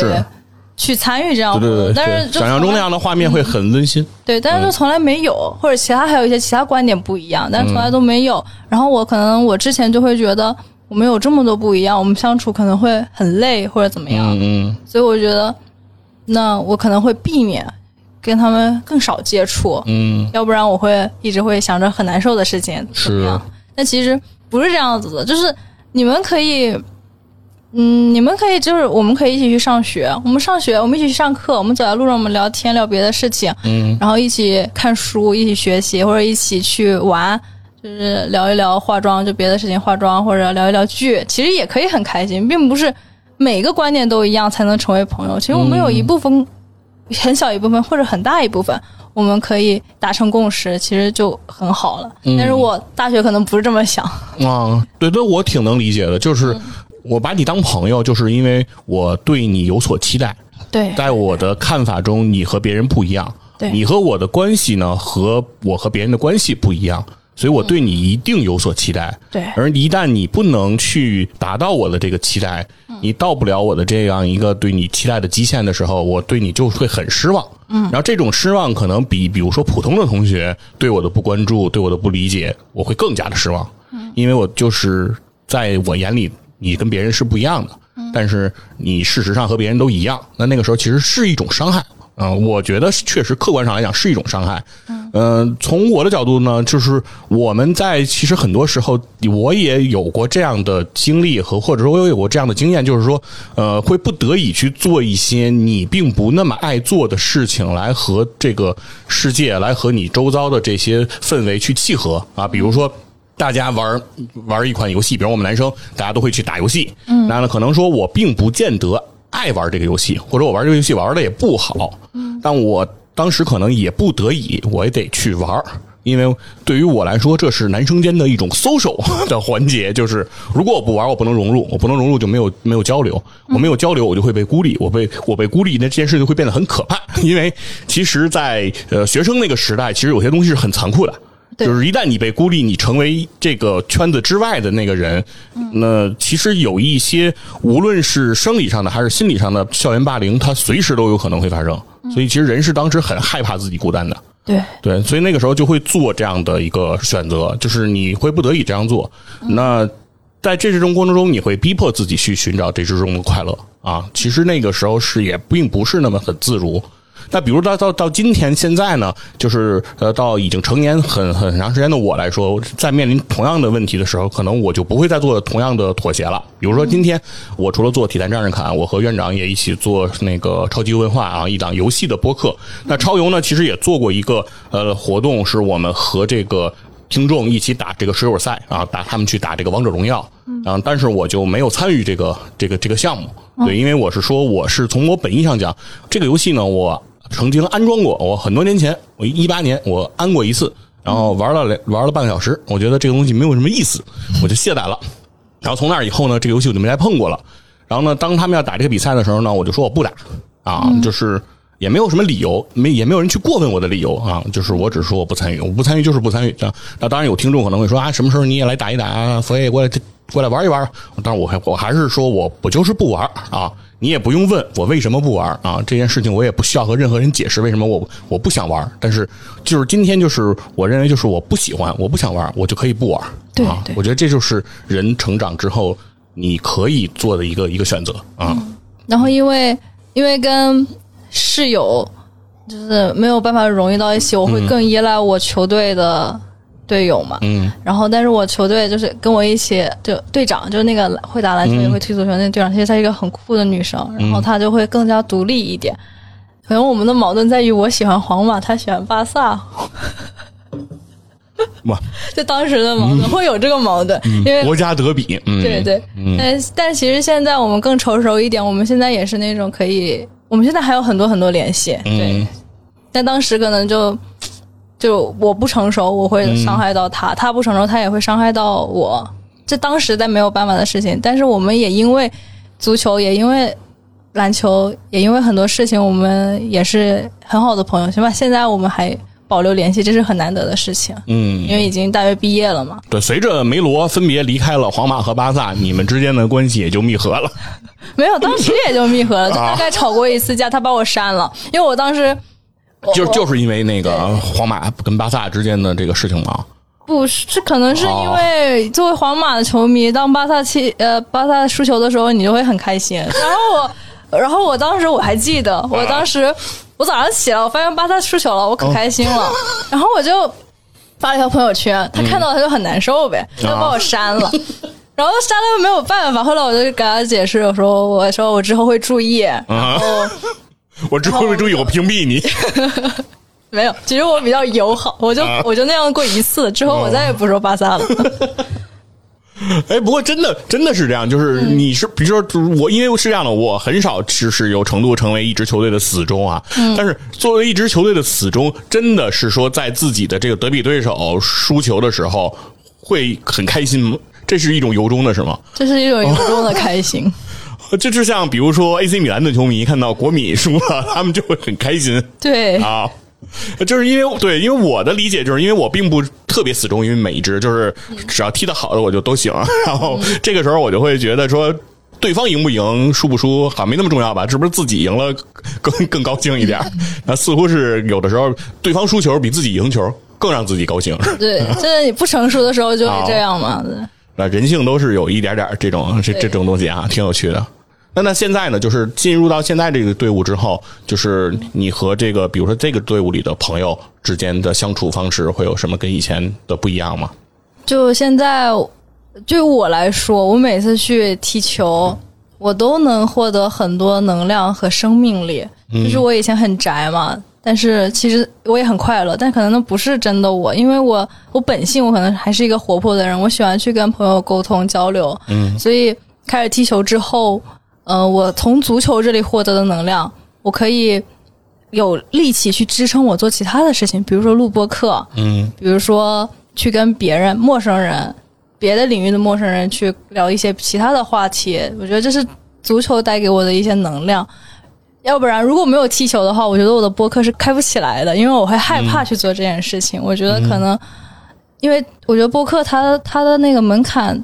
去参与这样对对对，活动，但是想象中那样的画面会很温馨。对，但是就从来没有，或者其他还有一些其他观点不一样，但是从来都没有。然后我可能我之前就会觉得我们有这么多不一样，我们相处可能会很累或者怎么样，嗯所以我觉得那我可能会避免跟他们更少接触，嗯要不然我会一直会想着很难受的事情怎么样。但其实不是这样子的，就是你们可以。嗯，你们可以就是我们可以一起去上学，我们上学，我们一起去上课，我们走在路上，我们聊天聊别的事情，嗯然后一起看书，一起学习，或者一起去玩，就是聊一聊化妆，就别的事情化妆，或者聊一聊剧，其实也可以很开心，并不是每个观点都一样才能成为朋友。其实我们有一部分、很小一部分或者很大一部分，我们可以达成共识，其实就很好了。但是我大学可能不是这么想，[laughs] 啊，对对，我挺能理解的，就是我把你当朋友，就是因为我对你有所期待。对在我的看法中，你和别人不一样。对你和我的关系呢，和我和别人的关系不一样，所以我对你一定有所期待。对而一旦你不能去达到我的这个期待，你到不了我的这样一个对你期待的极限的时候，我对你就会很失望。嗯，然后这种失望可能比比如说普通的同学对我的不关注、对我的不理解，我会更加的失望。嗯，因为我就是在我眼里，你跟别人是不一样的，但是你事实上和别人都一样，那那个时候其实是一种伤害。嗯、我觉得确实客观上来讲是一种伤害。嗯、从我的角度呢，就是我们在其实很多时候，我也有过这样的经历和或者说我有过这样的经验，就是说，呃，会不得已去做一些你并不那么爱做的事情，来和这个世界，来和你周遭的这些氛围去契合啊，比如说。大家玩玩一款游戏，比如我们男生，大家都会去打游戏。嗯，那呢，可能说我并不见得爱玩这个游戏，或者我玩这个游戏玩的也不好。嗯，但我当时可能也不得已，我也得去玩儿。因为对于我来说，这是男生间的一种 social [laughs] 的环节，就是如果我不玩，我不能融入，我不能融入就没有没有交流，我没有交流，我就会被孤立，我被我被孤立，那这件事就会变得很可怕。[laughs] 因为其实在，呃学生那个时代，其实有些东西是很残酷的。对就是一旦你被孤立，你成为这个圈子之外的那个人，那其实有一些无论是生理上的还是心理上的校园霸凌，它随时都有可能会发生。所以其实人是当时很害怕自己孤单的。对对，所以那个时候就会做这样的一个选择，就是你会不得已这样做。那在这种过程中，你会逼迫自己去寻找这之中的快乐啊。其实那个时候是也并不是那么很自如。那比如到到到今天现在呢，就是呃到已经成年很很长时间的我来说，在面临同样的问题的时候，可能我就不会再做同样的妥协了。比如说今天我除了做体坛战士侃，我和院长也一起做那个超级文化啊一档游戏的播客。那超游呢，其实也做过一个呃活动，是我们和这个。听众一起打这个水友赛啊，打他们去打这个王者荣耀，啊，但是我就没有参与这个这个这个项目，对，因为我是说我是从我本意上讲，这个游戏呢，我曾经安装过，我很多年前，我一八年我安过一次，然后玩了两玩了半个小时，我觉得这个东西没有什么意思，我就卸载了，然后从那以后呢，这个游戏我就没再碰过了。然后呢，当他们要打这个比赛的时候呢，我就说我不打啊，就是也没有什么理由，没也没有人去过问我的理由啊，就是我只说我不参与，我不参与就是不参与啊。那当然有听众可能会说啊，什么时候你也来打一打啊，所以过来过来玩一玩。但是我还我还是说我不就是不玩啊，你也不用问我为什么不玩啊，这件事情我也不需要和任何人解释为什么我我不想玩。但是就是今天就是我认为就是我不喜欢，我不想玩，我就可以不玩。对啊，我觉得这就是人成长之后你可以做的一个一个选择啊。然后因为因为跟室友就是没有办法融入到一起，我会更依赖我球队的队友嘛。嗯。然后，但是我球队就是跟我一起，就队长就是那个会打篮球也会踢足球那队长，其实她是一个很酷的女生，然后她就会更加独立一点。可能我们的矛盾在于，我喜欢皇马，她喜欢巴萨，哇，[laughs] 就当时的矛盾、会有这个矛盾，因为国家德比，嗯，对对，但但其实现在我们更成熟一点，我们现在也是那种可以，我们现在还有很多很多联系，对。嗯但当时可能就就我不成熟，我会伤害到他；他不成熟，他也会伤害到我。这当时在没有办法的事情，但是我们也因为足球，也因为篮球，也因为很多事情，我们也是很好的朋友，行吧？现在我们还保留联系，这是很难得的事情，嗯，因为已经大学毕业了嘛。对，随着梅罗分别离开了皇马和巴萨，你们之间的关系也就密合了。[laughs] 没有，当时也就密合了，就啊大概吵过一次架，他把我删了，因为我当时就就是因为那个皇马跟巴萨之间的这个事情吗。不是，这可能是因为作为皇马的球迷，当巴萨踢呃巴萨输球的时候，你就会很开心。然后我，[laughs] 然后我当时我还记得，我当时我早上起来，我发现巴萨输球了，我可开心了，[laughs] 然后我就发了一条朋友圈，他看到他就很难受呗，他就把我删了。[laughs] 然后删了又没有办法，后来我就给他解释，我说我说我之后会注意，然后我之后会注意，我屏蔽你。[laughs] 没有，其实我比较友好，我就我就那样过一次，之后我再也不说巴萨了。[laughs] 哎，不过真的真的是这样，就是你是，比如说我，因为是这样的，我很少是是有程度成为一支球队的死忠啊。但是作为一支球队的死忠，真的是说在自己的这个德比对手输球的时候会很开心吗？这是一种由衷的是吗？这是一种由衷的开心。[laughs] 这就像比如说 AC 米兰的球迷看到国米输了，[laughs] 他们就会很开心对，啊。就是因为对，因为我的理解就是因为我并不特别死忠于每一支，就是只要踢得好的我就都行。[laughs] 然后这个时候我就会觉得说，对方赢不赢、输不输，好像没那么重要吧？是不是自己赢了更更高兴一点？那似乎是有的时候对方输球比自己赢球更让自己高兴。对，就是你不成熟的时候就会这样嘛。对那人性都是有一点点这种这这种东西啊，挺有趣的。那那现在呢，就是进入到现在这个队伍之后，就是你和这个，比如说这个队伍里的朋友之间的相处方式，会有什么跟以前的不一样吗？就现在，对于我来说，我每次去踢球，我都能获得很多能量和生命力。就是我以前很宅嘛，但是其实我也很快乐，但可能那不是真的我，因为我我本性我可能还是一个活泼的人，我喜欢去跟朋友沟通交流，嗯，所以开始踢球之后，呃，我从足球这里获得的能量，我可以有力气去支撑我做其他的事情，比如说录播课，嗯比如说去跟别人、陌生人、别的领域的陌生人去聊一些其他的话题，我觉得这是足球带给我的一些能量。要不然，如果没有踢球的话，我觉得我的播客是开不起来的，因为我会害怕去做这件事情。我觉得可能，因为我觉得播客它它的那个门槛，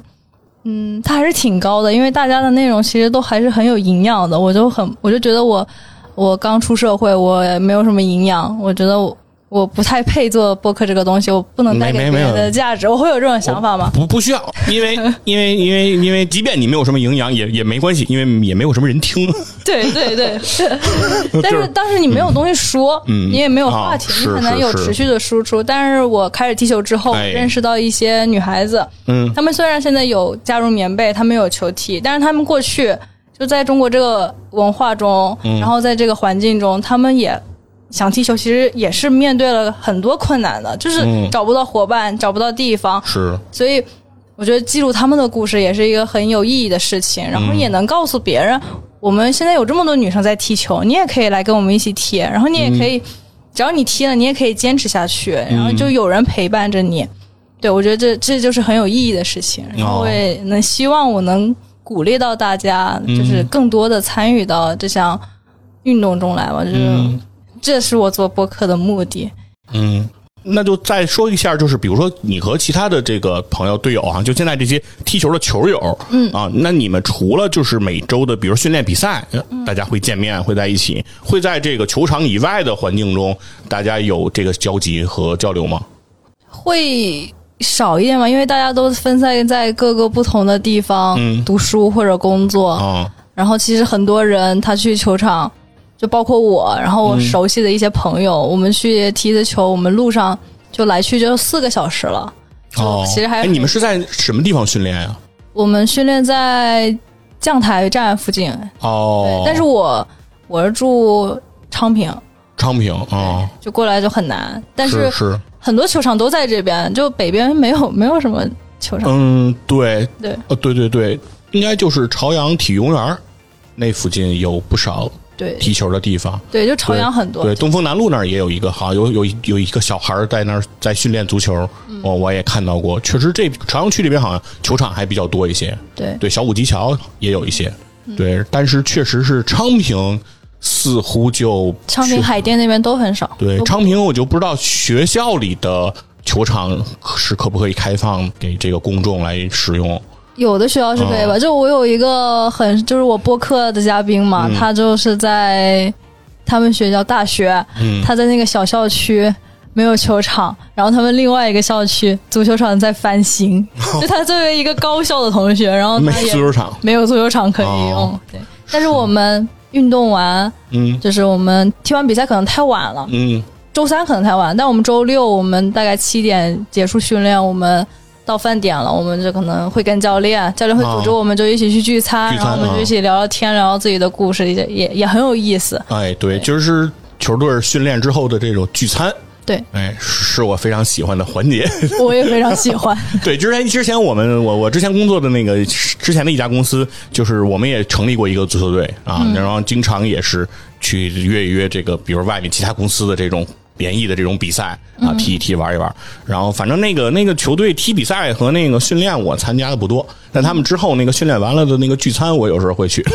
嗯，它还是挺高的，因为大家的内容其实都还是很有营养的。我就很，我就觉得我我刚出社会，我没有什么营养，我觉得我我不太配做播客这个东西，我不能带给别人的价值。我会有这种想法吗？不不需要，因为因为因为因为，即便你没有什么营养，也也没关系，因为也没有什么人听。对对对，[laughs] 但是当时你没有东西说，嗯你也没有话题，啊你很难有持续的输出。但是我开始踢球之后，哎认识到一些女孩子，嗯她们虽然现在有加入棉被，她们有球踢，但是她们过去就在中国这个文化中，嗯然后在这个环境中，她们也。想踢球，其实也是面对了很多困难的，就是嗯。找不到伙伴，找不到地方，是，所以我觉得记录他们的故事也是一个很有意义的事情，然后也能告诉别人，我们现在有这么多女生在踢球，你也可以来跟我们一起踢，然后你也可以，只要你踢了，你也可以坚持下去，然后就有人陪伴着你。对，我觉得这这就是很有意义的事情，然后我也能希望我能鼓励到大家，就是更多的参与到这项运动中来吧，就是。这是我做播客的目的。嗯，那就再说一下，就是比如说你和其他的这个朋友队友啊，就现在这些踢球的球友，嗯啊，那你们除了就是每周的，比如训练比赛，呃大家会见面，会在一起，会在这个球场以外的环境中，大家有这个交集和交流吗？会少一点嘛，因为大家都分散在各个不同的地方、嗯读书或者工作。嗯，然后其实很多人他去球场，就包括我，然后我熟悉的一些朋友，我们去踢的球，我们路上就来去就四个小时了。就哦，其实还哎，你们是在什么地方训练呀？我们训练在将台站附近，哦对，，但是我我是住昌平，昌平啊，就过来就很难。但是是，很多球场都在这边，就北边没有没有什么球场。嗯，对，对呃，对对对，应该就是朝阳体育公园儿那附近有不少对踢球的地方。对，就朝阳很多。对，东风南路那儿也有一个，好像有有有一个小孩儿在那儿在训练足球，嗯我、我也看到过。确实，这朝阳区这边好像球场还比较多一些。对对，小武吉桥也有一些。嗯对，但是确实是昌平似乎就昌平海淀那边都很少。对昌平，我就不知道学校里的球场是可不可以开放给这个公众来使用。有的学校是可以吧？就我有一个很，就是我播客的嘉宾嘛，嗯。他就是在他们学校大学，嗯。他在那个小校区没有球场，然后他们另外一个校区足球场在翻新，[laughs] 就他作为一个高校的同学，然后没他也足球场，没有足球场可以用，哦。对。但是我们运动完，嗯。就是我们踢完比赛可能太晚了，嗯。周三可能太晚，但我们周六我们大概七点结束训练，我们到饭点了，我们就可能会跟教练，教练会组织哦我们就一起去聚餐，然后我们就一起聊聊天，聊聊自己的故事，也也也很有意思。哎，对，就是球队训练之后的这种聚餐，对哎，是我非常喜欢的环节。[laughs] 我也非常喜欢。[laughs] 对，之前之前我们我我之前工作的那个之前的一家公司，就是我们也成立过一个足球队啊，嗯然后经常也是去约一约这个，比如外面其他公司的这种。联谊的这种比赛啊，嗯踢一踢，玩一玩，然后反正那个那个球队踢比赛和那个训练我参加的不多，但他们之后那个训练完了的那个聚餐，我有时候会去。[laughs]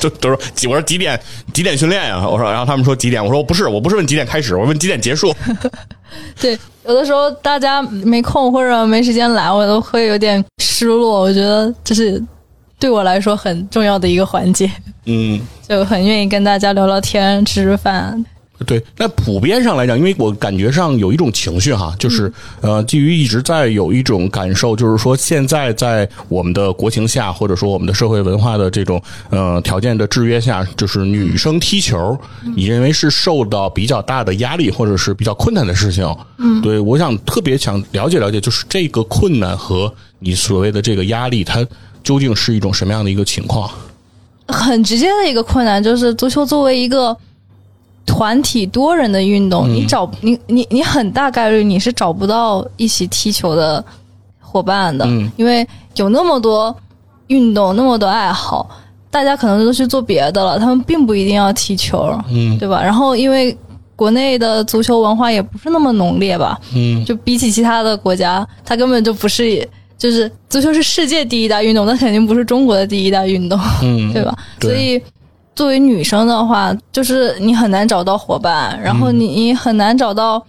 就都说几我说几点几点训练呀、我说，然后他们说几点，我说不是，我不是问几点开始，我问几点结束。[laughs] 对，有的时候大家没空或者没时间来，我都会有点失落。我觉得这是对我来说很重要的一个环节，嗯，就很愿意跟大家聊聊天、吃吃饭。对，那普遍上来讲，因为我感觉上有一种情绪哈，就是、呃，基于一直在有一种感受，就是说现在在我们的国情下，或者说我们的社会文化的这种呃条件的制约下，就是女生踢球，你认为是受到比较大的压力，或者是比较困难的事情。嗯，对，我想特别想了解了解，就是这个困难和你所谓的这个压力，它究竟是一种什么样的一个情况？很直接的一个困难就是，足球作为一个团体多人的运动，你找你你你很大概率你是找不到一起踢球的伙伴的，嗯。因为有那么多运动，那么多爱好，大家可能都去做别的了，他们并不一定要踢球，嗯。对吧？然后因为国内的足球文化也不是那么浓烈吧，嗯。就比起其他的国家，它根本就不是，就是足球是世界第一大运动，那肯定不是中国的第一大运动，嗯，[laughs] 对吧？对。所以作为女生的话，就是你很难找到伙伴，然后你你很难找到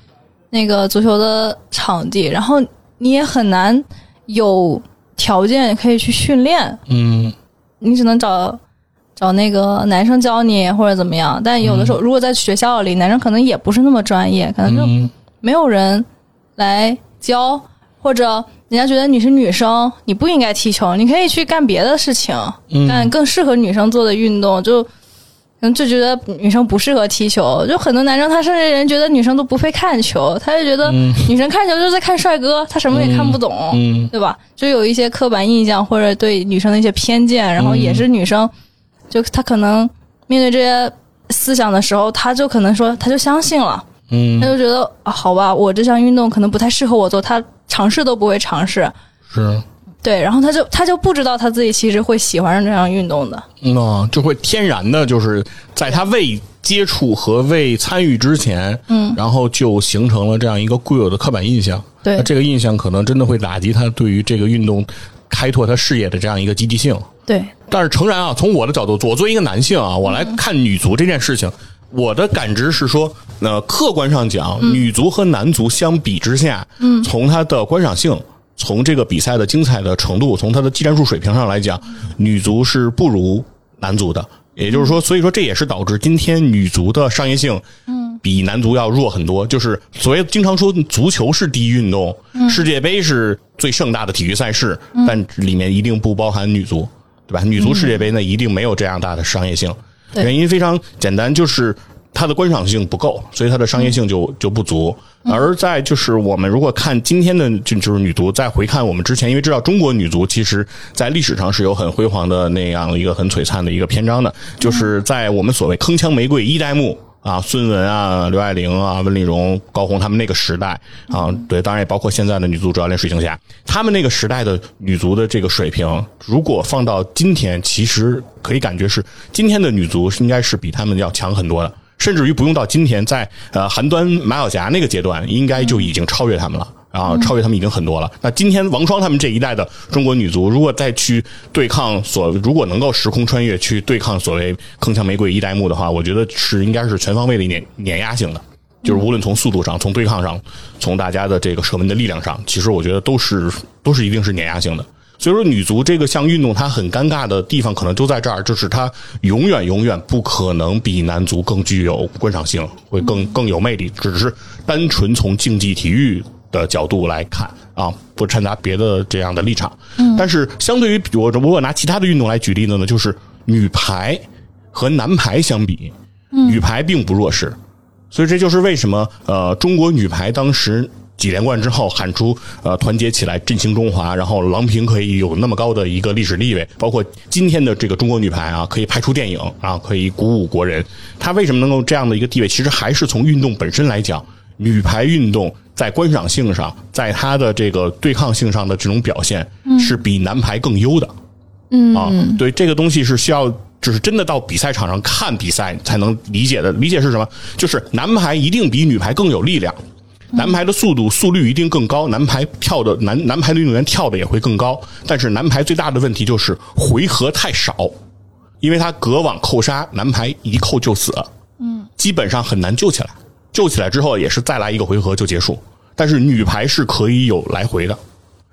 那个足球的场地，然后你也很难有条件可以去训练，嗯你只能找找那个男生教你或者怎么样。但有的时候，如果在学校里，男生可能也不是那么专业，可能就嗯没有人来教，或者人家觉得你是女生，你不应该踢球，你可以去干别的事情，嗯干更适合女生做的运动，就。可能就觉得女生不适合踢球，就很多男生他甚至人觉得女生都不会看球，他就觉得女生看球就是在看帅哥，他什么也看不懂，嗯对吧？就有一些刻板印象或者对女生的一些偏见，然后也是女生，就她可能面对这些思想的时候，她就可能说，她就相信了，嗯她就觉得啊，好吧，我这项运动可能不太适合我做，她尝试都不会尝试，是。对，然后他就他就不知道他自己其实会喜欢上这项运动的，嗯就会天然的，就是在他未接触和未参与之前，嗯，然后就形成了这样一个固有的刻板印象。对。那这个印象可能真的会打击他对于这个运动开拓他视野的这样一个积极性。对，但是诚然啊，从我的角度，我作为一个男性啊，我来看女足这件事情，我的感知是说，那客观上讲，女足和男足相比之下，嗯，从它的观赏性，从这个比赛的精彩的程度，从它的技战术水平上来讲，女足是不如男足的。也就是说，所以说这也是导致今天女足的商业性，嗯，比男足要弱很多。就是所谓经常说足球是第一运动，世界杯是最盛大的体育赛事，但里面一定不包含女足，对吧？女足世界杯呢，一定没有这样大的商业性。原因非常简单，就是它的观赏性不够，所以它的商业性就就不足。而在就是我们如果看今天的就就是女足，再回看我们之前，因为知道中国女足其实在历史上是有很辉煌的那样一个很璀璨的一个篇章的，就是在我们所谓铿锵玫瑰一代目啊，孙雯啊、刘爱玲啊、温丽蓉、高红他们那个时代啊，对，当然也包括现在的女足主教练水行侠，他们那个时代的女足的这个水平，如果放到今天，其实可以感觉是今天的女足应该是比他们要强很多的。甚至于不用到今天，在呃韩端马晓霞那个阶段，应该就已经超越他们了啊，超越他们已经很多了。那今天王霜他们这一代的中国女足，如果再去对抗所，如果能够时空穿越去对抗所谓铿锵玫瑰一代目的话，我觉得是应该是全方位的碾碾压性的，就是无论从速度上、从对抗上、从大家的这个射门的力量上，其实我觉得都是都是一定是碾压性的。所以说，女足这个项运动它很尴尬的地方，可能就在这儿，就是它永远永远不可能比男足更具有观赏性，会更更有魅力。只是单纯从竞技体育的角度来看啊，不掺杂别的这样的立场。嗯。但是，相对于我如果拿其他的运动来举例子呢，就是女排和男排相比，女排并不弱势。所以这就是为什么呃，中国女排当时。几连冠之后喊出呃团结起来振兴中华，然后郎平可以有那么高的一个历史地位，包括今天的这个中国女排啊，可以拍出电影啊，可以鼓舞国人。她为什么能够这样的一个地位？其实还是从运动本身来讲，女排运动在观赏性上，在她的这个对抗性上的这种表现，是比男排更优的。嗯啊，对这个东西是需要，就是真的到比赛场上看比赛才能理解的。理解是什么？就是男排一定比女排更有力量。男排的速度速率一定更高，男排跳的男男排的运动员跳的也会更高，但是男排最大的问题就是回合太少，因为他隔网扣杀，男排一扣就死，嗯，基本上很难救起来，救起来之后也是再来一个回合就结束，但是女排是可以有来回的，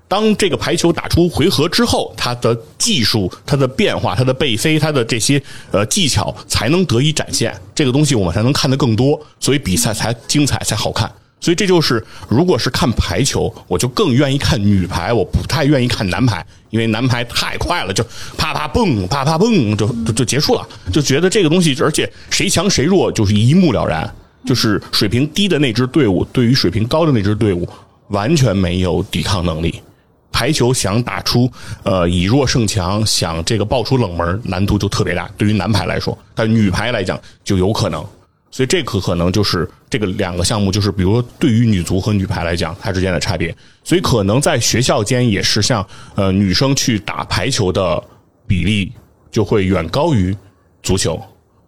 当这个排球打出回合之后，它的技术、它的变化、它的背飞、它的这些呃技巧才能得以展现，这个东西我们才能看得更多，所以比赛才精彩才好看。所以这就是，如果是看排球，我就更愿意看女排，我不太愿意看男排，因为男排太快了，就啪啪蹦，啪啪蹦，就就结束了，就觉得这个东西，而且谁强谁弱就是一目了然，就是水平低的那支队伍对于水平高的那支队伍完全没有抵抗能力。排球想打出呃以弱胜强，想这个爆出冷门，难度就特别大。对于男排来说，但女排来讲就有可能。所以这可可能就是这个两个项目，就是比如说对于女足和女排来讲，它之间的差别。所以可能在学校间也是像呃女生去打排球的比例就会远高于足球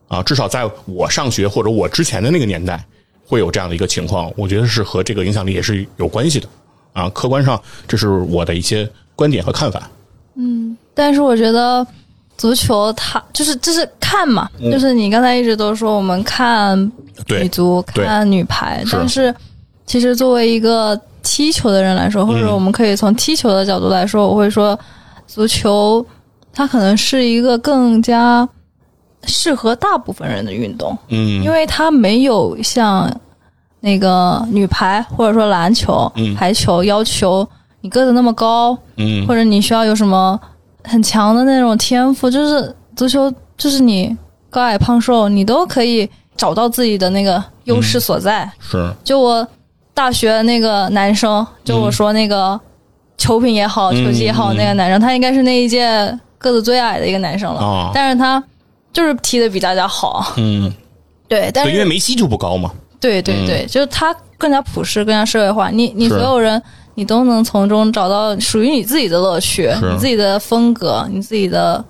啊，至少在我上学或者我之前的那个年代会有这样的一个情况。我觉得是和这个影响力也是有关系的啊。客观上这是我的一些观点和看法。嗯，但是我觉得。足球，它就是就是看嘛，就是你刚才一直都说我们看女足、看女排，但是其实作为一个踢球的人来说，或者我们可以从踢球的角度来说，我会说，足球它可能是一个更加适合大部分人的运动，嗯，因为它没有像那个女排或者说篮球、排球要求你个子那么高，嗯，或者你需要有什么。很强的那种天赋，就是足球，就是你高矮胖瘦，你都可以找到自己的那个优势所在。是，就我大学那个男生，就我说那个球品也好，球技也好，那个男生，他应该是那一届个子最矮的一个男生了。但是他就是踢的比大家好。嗯，对，但是因为梅西就不高嘛。对对对，就是他更加朴实，更加社会化。你你所有人。你都能从中找到属于你自己的乐趣，你自己的风格，你自己的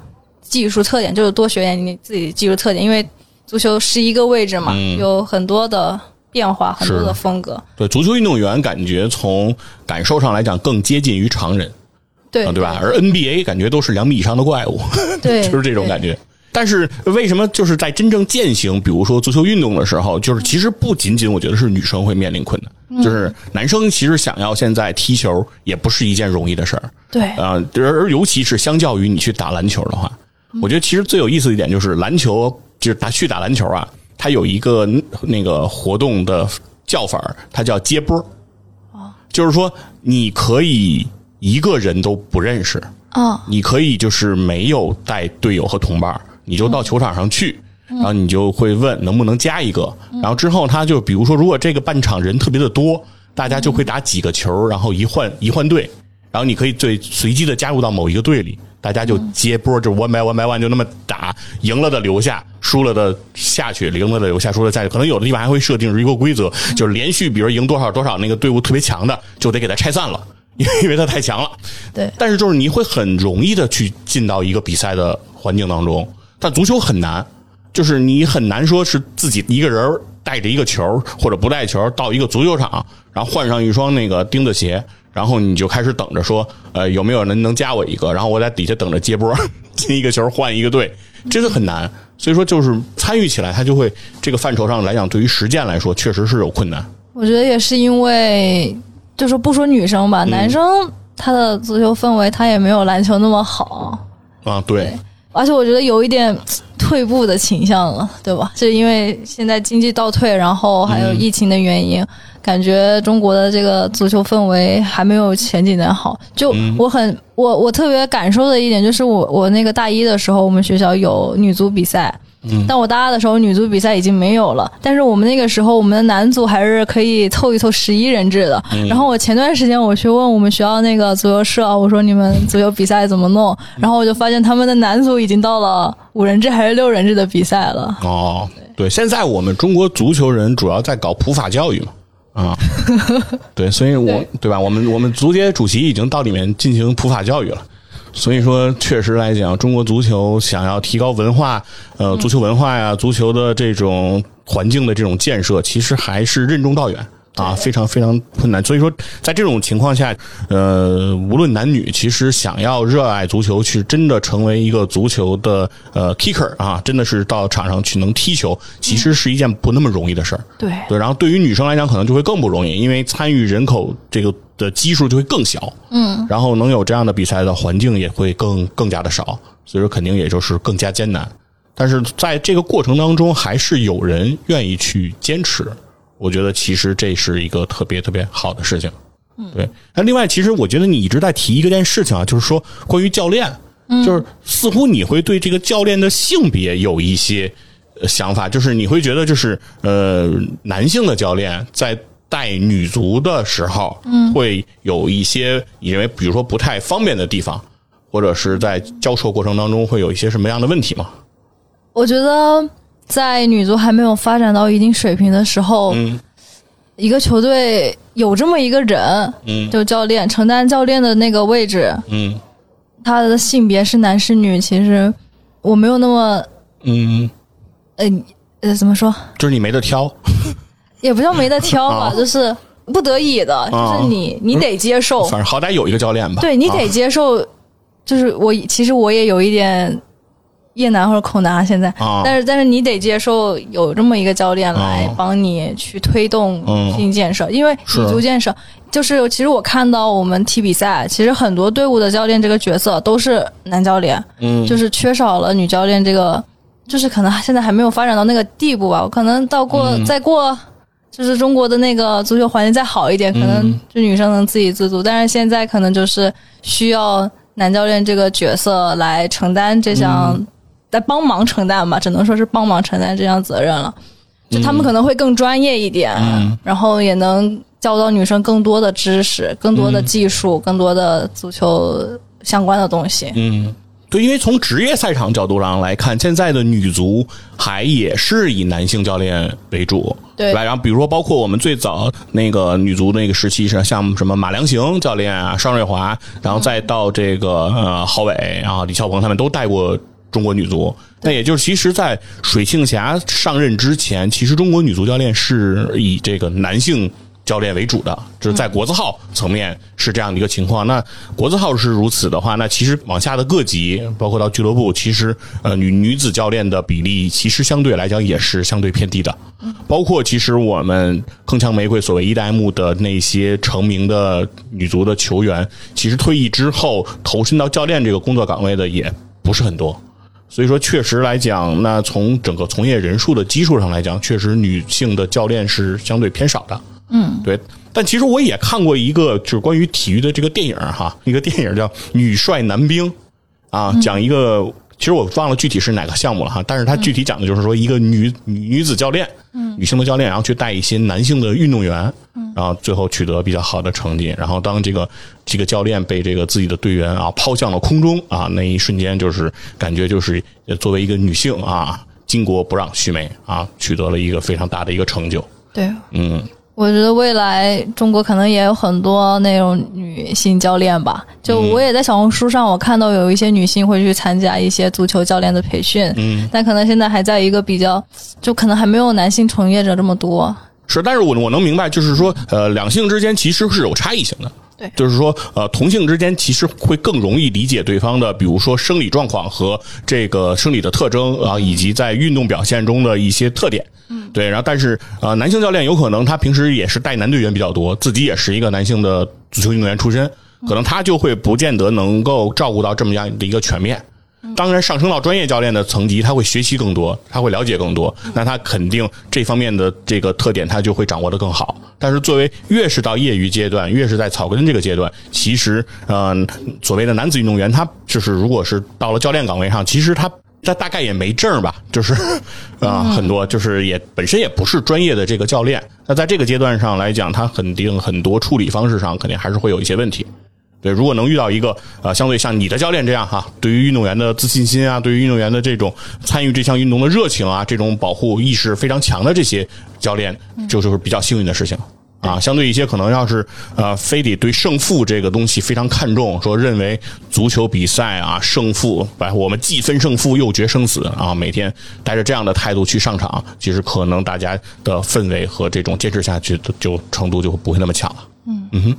技术特点，就是多学点你自己技术特点。因为足球是一个位置嘛，有很多的变化，很多的风格。对，足球运动员感觉从感受上来讲更接近于常人，对对吧？而 NBA 感觉都是两米以上的怪物，对，[laughs] 就是这种感觉。但是为什么就是在真正践行，比如说足球运动的时候，就是其实不仅仅我觉得是女生会面临困难，就是男生其实想要现在踢球也不是一件容易的事儿。对，啊，而尤其是相较于你去打篮球的话，我觉得其实最有意思的一点就是篮球，就是打去打篮球啊，它有一个那个活动的叫法，它叫接波。就是说你可以一个人都不认识，啊，你可以就是没有带队友和同伴儿，你就到球场上去，然后你就会问能不能加一个，然后之后他就比如说如果这个半场人特别的多，大家就会打几个球，然后一换一换队，然后你可以最随机的加入到某一个队里，大家就接波，就 one by one by one 就那么打，赢了的留下，输了的下去，赢了的留下，输了下去。可能有的地方还会设定一个规则，就是连续，比如赢多少多少，那个队伍特别强的就得给他拆散了，因 [laughs] 为因为他太强了。对，但是就是你会很容易的去进到一个比赛的环境当中，但足球很难，就是你很难说是自己一个人带着一个球或者不带球到一个足球场，然后换上一双那个钉子鞋，然后你就开始等着说，呃，有没有人能加我一个，然后我在底下等着接波，[laughs] 进一个球换一个队，这个很难。所以说，就是参与起来，他就会这个范畴上来讲，对于实践来说，确实是有困难。我觉得也是因为，就是不说女生吧，男生他的足球氛围他也没有篮球那么好，啊，对，而且我觉得有一点退步的倾向了，对吧？就因为现在经济倒退，然后还有疫情的原因，感觉中国的这个足球氛围还没有前几年好。就我很我我特别感受的一点就是我我那个大一的时候，我们学校有女足比赛。但我大二的时候，女足比赛已经没有了。但是我们那个时候，我们的男足还是可以凑一凑十一人制的。然后我前段时间我去问我们学校那个足球社，我说你们足球比赛怎么弄？然后我就发现他们的男足已经到了五人制还是六人制的比赛了。哦，对，现在我们中国足球人主要在搞普法教育嘛，啊，[laughs] 对，所以我对对吧？我们我们足协主席已经到里面进行普法教育了。所以说，确实来讲，中国足球想要提高文化，呃，足球文化呀，足球的这种环境的这种建设，其实还是任重道远。啊，非常非常困难。所以说，在这种情况下，呃，无论男女，其实想要热爱足球，去真的成为一个足球的呃 kicker 啊，真的是到场上去能踢球，其实是一件不那么容易的事儿。对对，然后对于女生来讲，可能就会更不容易，因为参与人口这个的基数就会更小，嗯，然后能有这样的比赛的环境也会更更加的少，所以说肯定也就是更加艰难。但是在这个过程当中，还是有人愿意去坚持，我觉得其实这是一个特别特别好的事情。嗯，对。那另外，其实我觉得你一直在提一个件事情啊，就是说关于教练，就是似乎你会对这个教练的性别有一些呃想法，就是你会觉得就是呃男性的教练在带女足的时候，嗯，会有一些你认为比如说不太方便的地方，或者是在教授过程当中会有一些什么样的问题吗？我觉得在女足还没有发展到一定水平的时候，嗯。一个球队有这么一个人，嗯。就教练承担教练的那个位置，嗯。他的性别是男是女，其实我没有那么嗯，呃呃怎么说，就是你没得挑，[laughs] 也不叫没得挑吧，啊。就是不得已的，啊。就是你你得接受，反正好歹有一个教练吧。对你啊。得接受，就是我其实我也有一点厌男或者口男啊，现在，啊。但是但是你得接受有这么一个教练来啊。帮你去推动嗯。新建设，因为是。女足建设就是其实我看到我们踢比赛，其实很多队伍的教练这个角色都是男教练，嗯，就是缺少了女教练这个，就是可能现在还没有发展到那个地步吧。可能到过、嗯。再过，就是中国的那个足球环境再好一点，可能嗯就女生能自给自足。但是现在可能就是需要男教练这个角色来承担这项，嗯来帮忙承担吧，只能说是帮忙承担这项责任了。就他们可能会更专业一点，嗯然后也能教导女生更多的知识、更多的技术、更多的足球相关的东西。嗯，对，因为从职业赛场角度上来看，现在的女足还也是以男性教练为主，对吧？然后比如说，包括我们最早那个女足那个时期是像什么马良行教练啊、尚瑞华，然后再到这个呃郝伟然后、李霄鹏他们都带过。中国女足，那也就是其实，在水庆霞上任之前，其实中国女足教练是以这个男性教练为主的，就是在国字号层面是这样的一个情况。那国字号是如此的话，那其实往下的各级，包括到俱乐部，其实呃女女子教练的比例其实相对来讲也是相对偏低的。包括其实我们铿锵玫瑰所谓一代目的那些成名的女足的球员，其实退役之后投身到教练这个工作岗位的也不是很多。所以说，确实来讲，那从整个从业人数的基数上来讲，确实女性的教练是相对偏少的。嗯，对，但其实我也看过一个就是关于体育的这个电影哈，一个电影叫《女帅男兵》，啊，讲一个，其实我忘了具体是哪个项目了哈，但是它具体讲的就是说一个女女女子教练，嗯，女性的教练，然后去带一些男性的运动员，嗯，然后最后取得比较好的成绩，然后当这个这个教练被这个自己的队员啊抛向了空中啊，那一瞬间就是感觉就是作为一个女性啊，巾帼不让须眉啊，取得了一个非常大的一个成就，对，嗯。我觉得未来中国可能也有很多那种女性教练吧。就我也在小红书上，我看到有一些女性会去参加一些足球教练的培训，嗯，但可能现在还在一个比较，就可能还没有男性从业者这么多。是，但是我我能明白，就是说，呃，两性之间其实是有差异性的。对，就是说，呃，同性之间其实会更容易理解对方的，比如说生理状况和这个生理的特征啊，以及在运动表现中的一些特点。嗯，对。然后，但是呃，男性教练有可能他平时也是带男队员比较多，自己也是一个男性的足球运动员出身，可能他就会不见得能够照顾到这么样的一个全面。当然，上升到专业教练的层级，他会学习更多，他会了解更多，那他肯定这方面的这个特点，他就会掌握的更好。但是，作为越是到业余阶段，越是在草根这个阶段，其实，嗯，所谓的男子运动员，他就是如果是到了教练岗位上，其实他他大概也没证吧，就是 [laughs] 啊，很多就是也本身也不是专业的这个教练。那在这个阶段上来讲，他肯定很多处理方式上肯定还是会有一些问题。对，如果能遇到一个呃，相对像你的教练这样哈，对于运动员的自信心啊，对于运动员的这种参与这项运动的热情啊，这种保护意识非常强的这些教练，就就是比较幸运的事情啊。相对一些可能要是呃，非得对胜负这个东西非常看重，说认为足球比赛啊胜负，把我们既分胜负又决生死啊，每天带着这样的态度去上场，其实可能大家的氛围和这种坚持下去的就程度就不会那么强了。嗯嗯哼。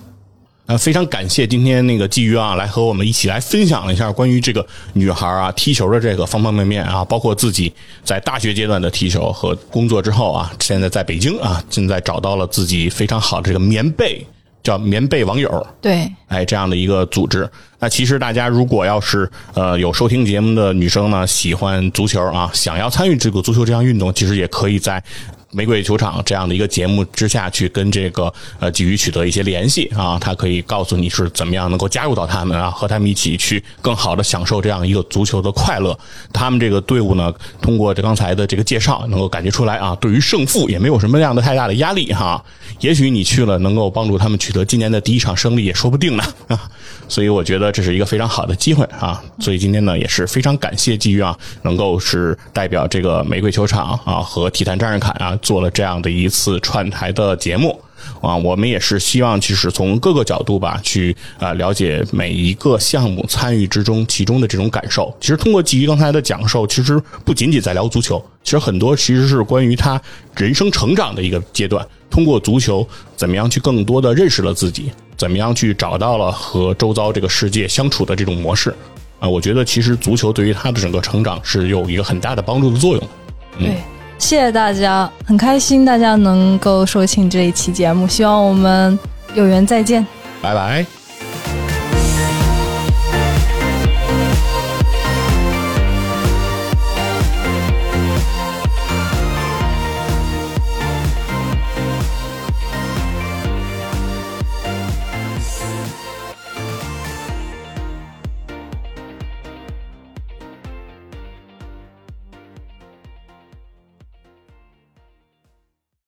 呃，非常感谢今天那个鲫鱼啊，来和我们一起来分享了一下关于这个女孩啊踢球的这个方方面面啊，包括自己在大学阶段的踢球和工作之后啊，现在在北京啊，现在找到了自己非常好的这个棉被，叫棉被网友，对，哎，这样的一个组织。那其实大家如果要是呃有收听节目的女生呢，喜欢足球啊，想要参与这个足球这项运动，其实也可以在。玫瑰球场这样的一个节目之下去跟这个呃鲫鱼取得一些联系啊，他可以告诉你是怎么样能够加入到他们啊，和他们一起去更好的享受这样一个足球的快乐。他们这个队伍呢，通过这刚才的这个介绍，能够感觉出来啊，对于胜负也没有什么样的太大的压力哈。也许你去了，能够帮助他们取得今年的第一场胜利也说不定呢啊。所以我觉得这是一个非常好的机会啊。所以今天呢也是非常感谢鲫鱼啊，能够是代表这个玫瑰球场啊和体坛张日凯啊。做了这样的一次串台的节目啊，我们也是希望，其实从各个角度吧，去啊了解每一个项目参与之中其中的这种感受。其实通过基于刚才的讲授，其实不仅仅在聊足球，其实很多其实是关于他人生成长的一个阶段。通过足球，怎么样去更多的认识了自己，怎么样去找到了和周遭这个世界相处的这种模式啊？我觉得其实足球对于他的整个成长是有一个很大的帮助的作用。对。谢谢大家，很开心大家能够收听这一期节目，希望我们有缘再见，拜拜。